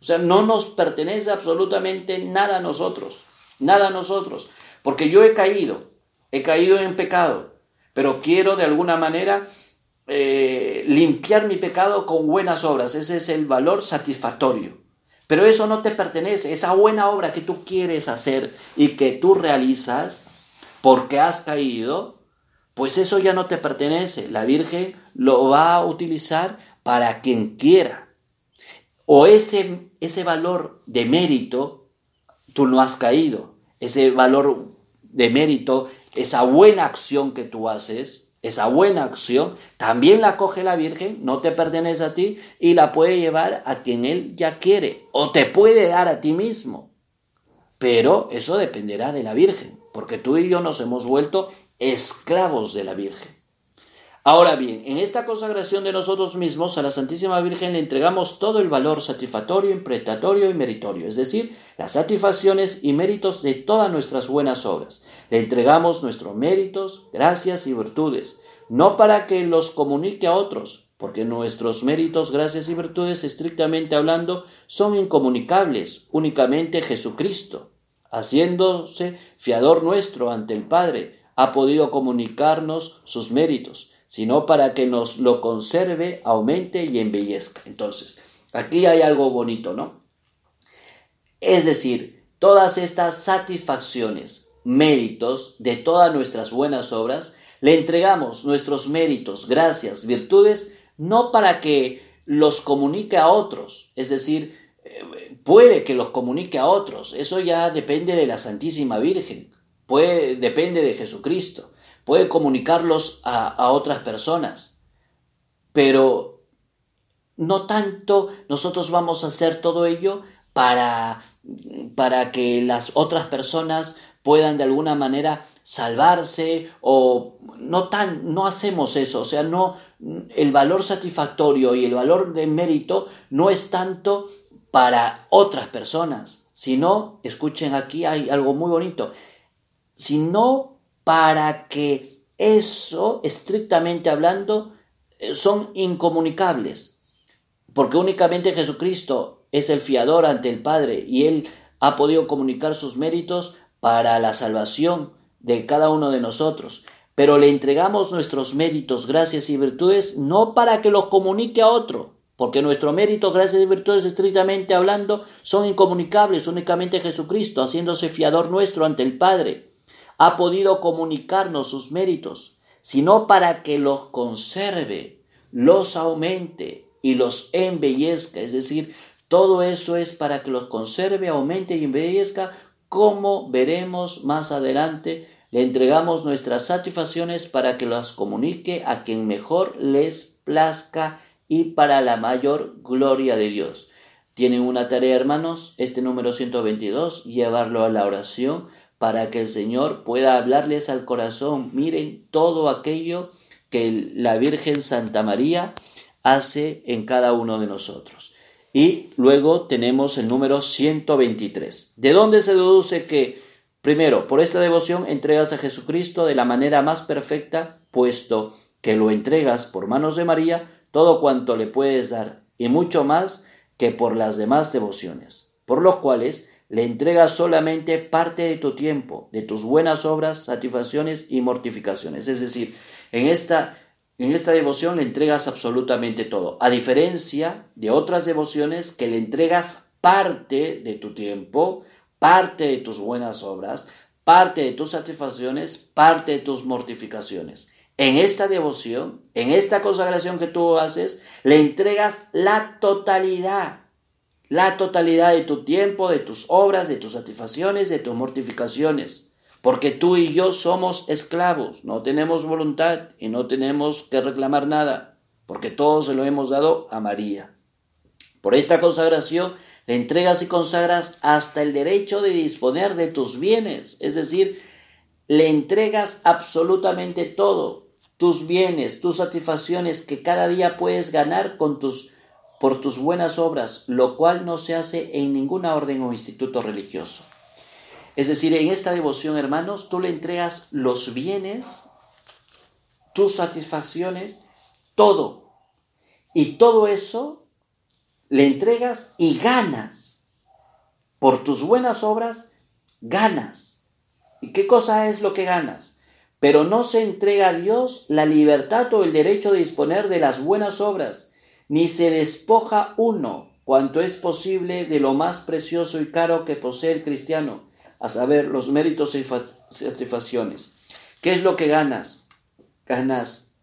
O sea, no nos pertenece absolutamente nada a nosotros, nada a nosotros, porque yo he caído, he caído en pecado, pero quiero de alguna manera eh, limpiar mi pecado con buenas obras. Ese es el valor satisfactorio. Pero eso no te pertenece. Esa buena obra que tú quieres hacer y que tú realizas porque has caído, pues eso ya no te pertenece. La Virgen lo va a utilizar para quien quiera. O ese, ese valor de mérito, tú no has caído. Ese valor de mérito, esa buena acción que tú haces, esa buena acción, también la coge la Virgen, no te pertenece a ti y la puede llevar a quien Él ya quiere o te puede dar a ti mismo. Pero eso dependerá de la Virgen, porque tú y yo nos hemos vuelto esclavos de la Virgen. Ahora bien, en esta consagración de nosotros mismos a la Santísima Virgen le entregamos todo el valor satisfactorio, impretatorio y meritorio, es decir, las satisfacciones y méritos de todas nuestras buenas obras. Le entregamos nuestros méritos, gracias y virtudes, no para que los comunique a otros, porque nuestros méritos, gracias y virtudes, estrictamente hablando, son incomunicables, únicamente Jesucristo, haciéndose fiador nuestro ante el Padre, ha podido comunicarnos sus méritos sino para que nos lo conserve, aumente y embellezca. Entonces, aquí hay algo bonito, ¿no? Es decir, todas estas satisfacciones, méritos de todas nuestras buenas obras, le entregamos nuestros méritos, gracias, virtudes, no para que los comunique a otros, es decir, eh, puede que los comunique a otros, eso ya depende de la Santísima Virgen, puede, depende de Jesucristo. Puede comunicarlos a, otras personas, pero no tanto nosotros vamos a hacer todo ello para, para que las otras personas puedan de alguna manera salvarse o no tan no hacemos eso, o sea, no el valor satisfactorio y el valor de mérito no es tanto para otras personas, sino, escuchen aquí, hay algo muy bonito, sino para que eso, estrictamente hablando, eh, son incomunicables, porque únicamente Jesucristo es el fiador ante el Padre y Él ha podido comunicar sus méritos para la salvación de cada uno de nosotros. Pero le entregamos nuestros méritos, gracias y virtudes no para que los comunique a otro, porque nuestros méritos, gracias y virtudes, estrictamente hablando, son incomunicables. Únicamente Jesucristo, haciéndose fiador nuestro ante el Padre, ha podido comunicarnos sus méritos, sino para que los conserve, los aumente y los embellezca. Es decir, todo eso es para que los conserve, aumente y embellezca, como veremos más adelante. Le entregamos nuestras satisfacciones para que las comunique a quien mejor les plazca y para la mayor gloria de Dios. Tienen una tarea, hermanos, este número 122, llevarlo a la oración para que el Señor pueda hablarles al corazón. Miren todo aquello que la Virgen Santa María hace en cada uno de nosotros. Y luego tenemos el número 123. ¿De dónde se deduce que, primero, por esta devoción entregas a Jesucristo de la manera más perfecta, puesto que lo entregas por manos de María todo cuanto le puedes dar, y mucho más que por las demás devociones, por los cuales le entregas solamente parte de tu tiempo, de tus buenas obras, satisfacciones y mortificaciones. Es decir, en esta en esta devoción le entregas absolutamente todo, a diferencia de otras devociones que le entregas parte de tu tiempo, parte de tus buenas obras, parte de tus satisfacciones, parte de tus mortificaciones. En esta devoción, en esta consagración que tú haces, le entregas la totalidad, la totalidad de tu tiempo, de tus obras, de tus satisfacciones, de tus mortificaciones porque tú y yo somos esclavos, no tenemos voluntad y no tenemos que reclamar nada, porque todo se lo hemos dado a María. Por esta consagración le entregas y consagras hasta el derecho de disponer de tus bienes, es decir, le entregas absolutamente todo, tus bienes, tus satisfacciones que cada día puedes ganar con tus por tus buenas obras, lo cual no se hace en ninguna orden o instituto religioso. Es decir, en esta devoción, hermanos, tú le entregas los bienes, tus satisfacciones, todo. Y todo eso le entregas y ganas. Por tus buenas obras, ganas. ¿Y qué cosa es lo que ganas? Pero no se entrega a Dios la libertad o el derecho de disponer de las buenas obras, ni se despoja uno cuanto es posible de lo más precioso y caro que posee el cristiano a saber, los méritos y satisfacciones. ¿Qué es lo que ganas? Ganas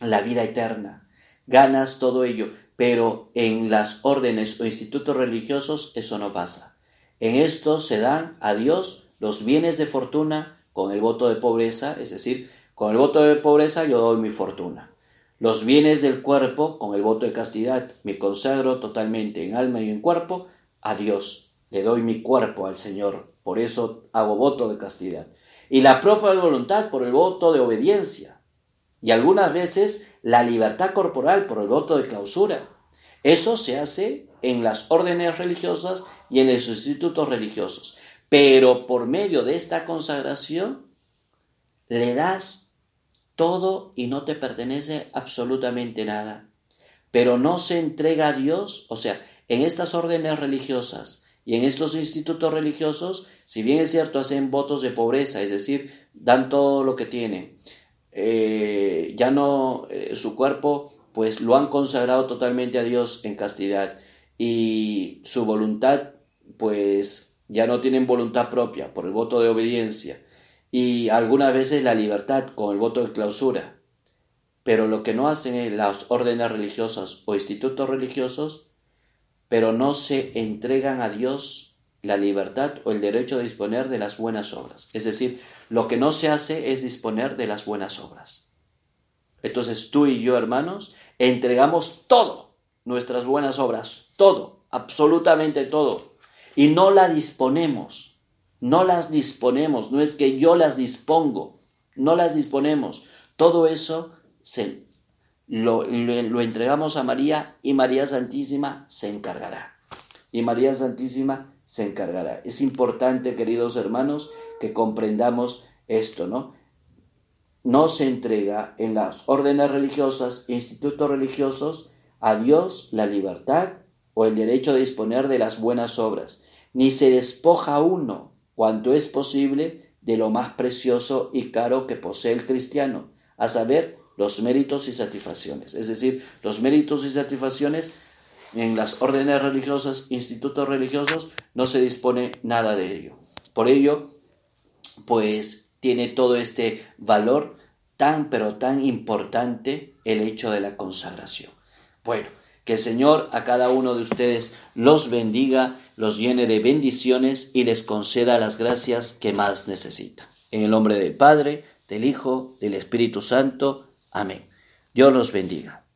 la vida eterna, ganas todo ello, pero en las órdenes o institutos religiosos eso no pasa. En esto se dan a Dios los bienes de fortuna con el voto de pobreza, es decir, con el voto de pobreza yo doy mi fortuna. Los bienes del cuerpo con el voto de castidad, me consagro totalmente en alma y en cuerpo a Dios le doy mi cuerpo al Señor, por eso hago voto de castidad. Y la propia voluntad por el voto de obediencia. Y algunas veces la libertad corporal por el voto de clausura. Eso se hace en las órdenes religiosas y en los institutos religiosos. Pero por medio de esta consagración le das todo y no te pertenece absolutamente nada. Pero no se entrega a Dios, o sea, en estas órdenes religiosas y en estos institutos religiosos, si bien es cierto, hacen votos de pobreza, es decir, dan todo lo que tienen, eh, ya no, eh, su cuerpo, pues lo han consagrado totalmente a Dios en castidad y su voluntad, pues ya no tienen voluntad propia por el voto de obediencia y algunas veces la libertad con el voto de clausura. Pero lo que no hacen en las órdenes religiosas o institutos religiosos pero no se entregan a Dios la libertad o el derecho de disponer de las buenas obras. Es decir, lo que no se hace es disponer de las buenas obras. Entonces tú y yo, hermanos, entregamos todo, nuestras buenas obras, todo, absolutamente todo, y no la disponemos, no las disponemos, no es que yo las dispongo, no las disponemos. Todo eso se lo, entregamos a María y María Santísima se encargará. Y María Santísima se encargará. Es importante, queridos hermanos, que comprendamos esto, ¿no? No se entrega en las órdenes religiosas, institutos religiosos, a Dios la libertad o el derecho de disponer de las buenas obras, ni se despoja uno, cuanto es posible, de lo más precioso y caro que posee el cristiano, a saber, los méritos y satisfacciones. Es decir, los méritos y satisfacciones en las órdenes religiosas, institutos religiosos, no se dispone nada de ello. Por ello, pues tiene todo este valor tan, pero tan importante el hecho de la consagración. Bueno, que el Señor a cada uno de ustedes los bendiga, los llene de bendiciones y les conceda las gracias que más necesitan. En el nombre del Padre, del Hijo, del Espíritu Santo. Amén. Dios los bendiga.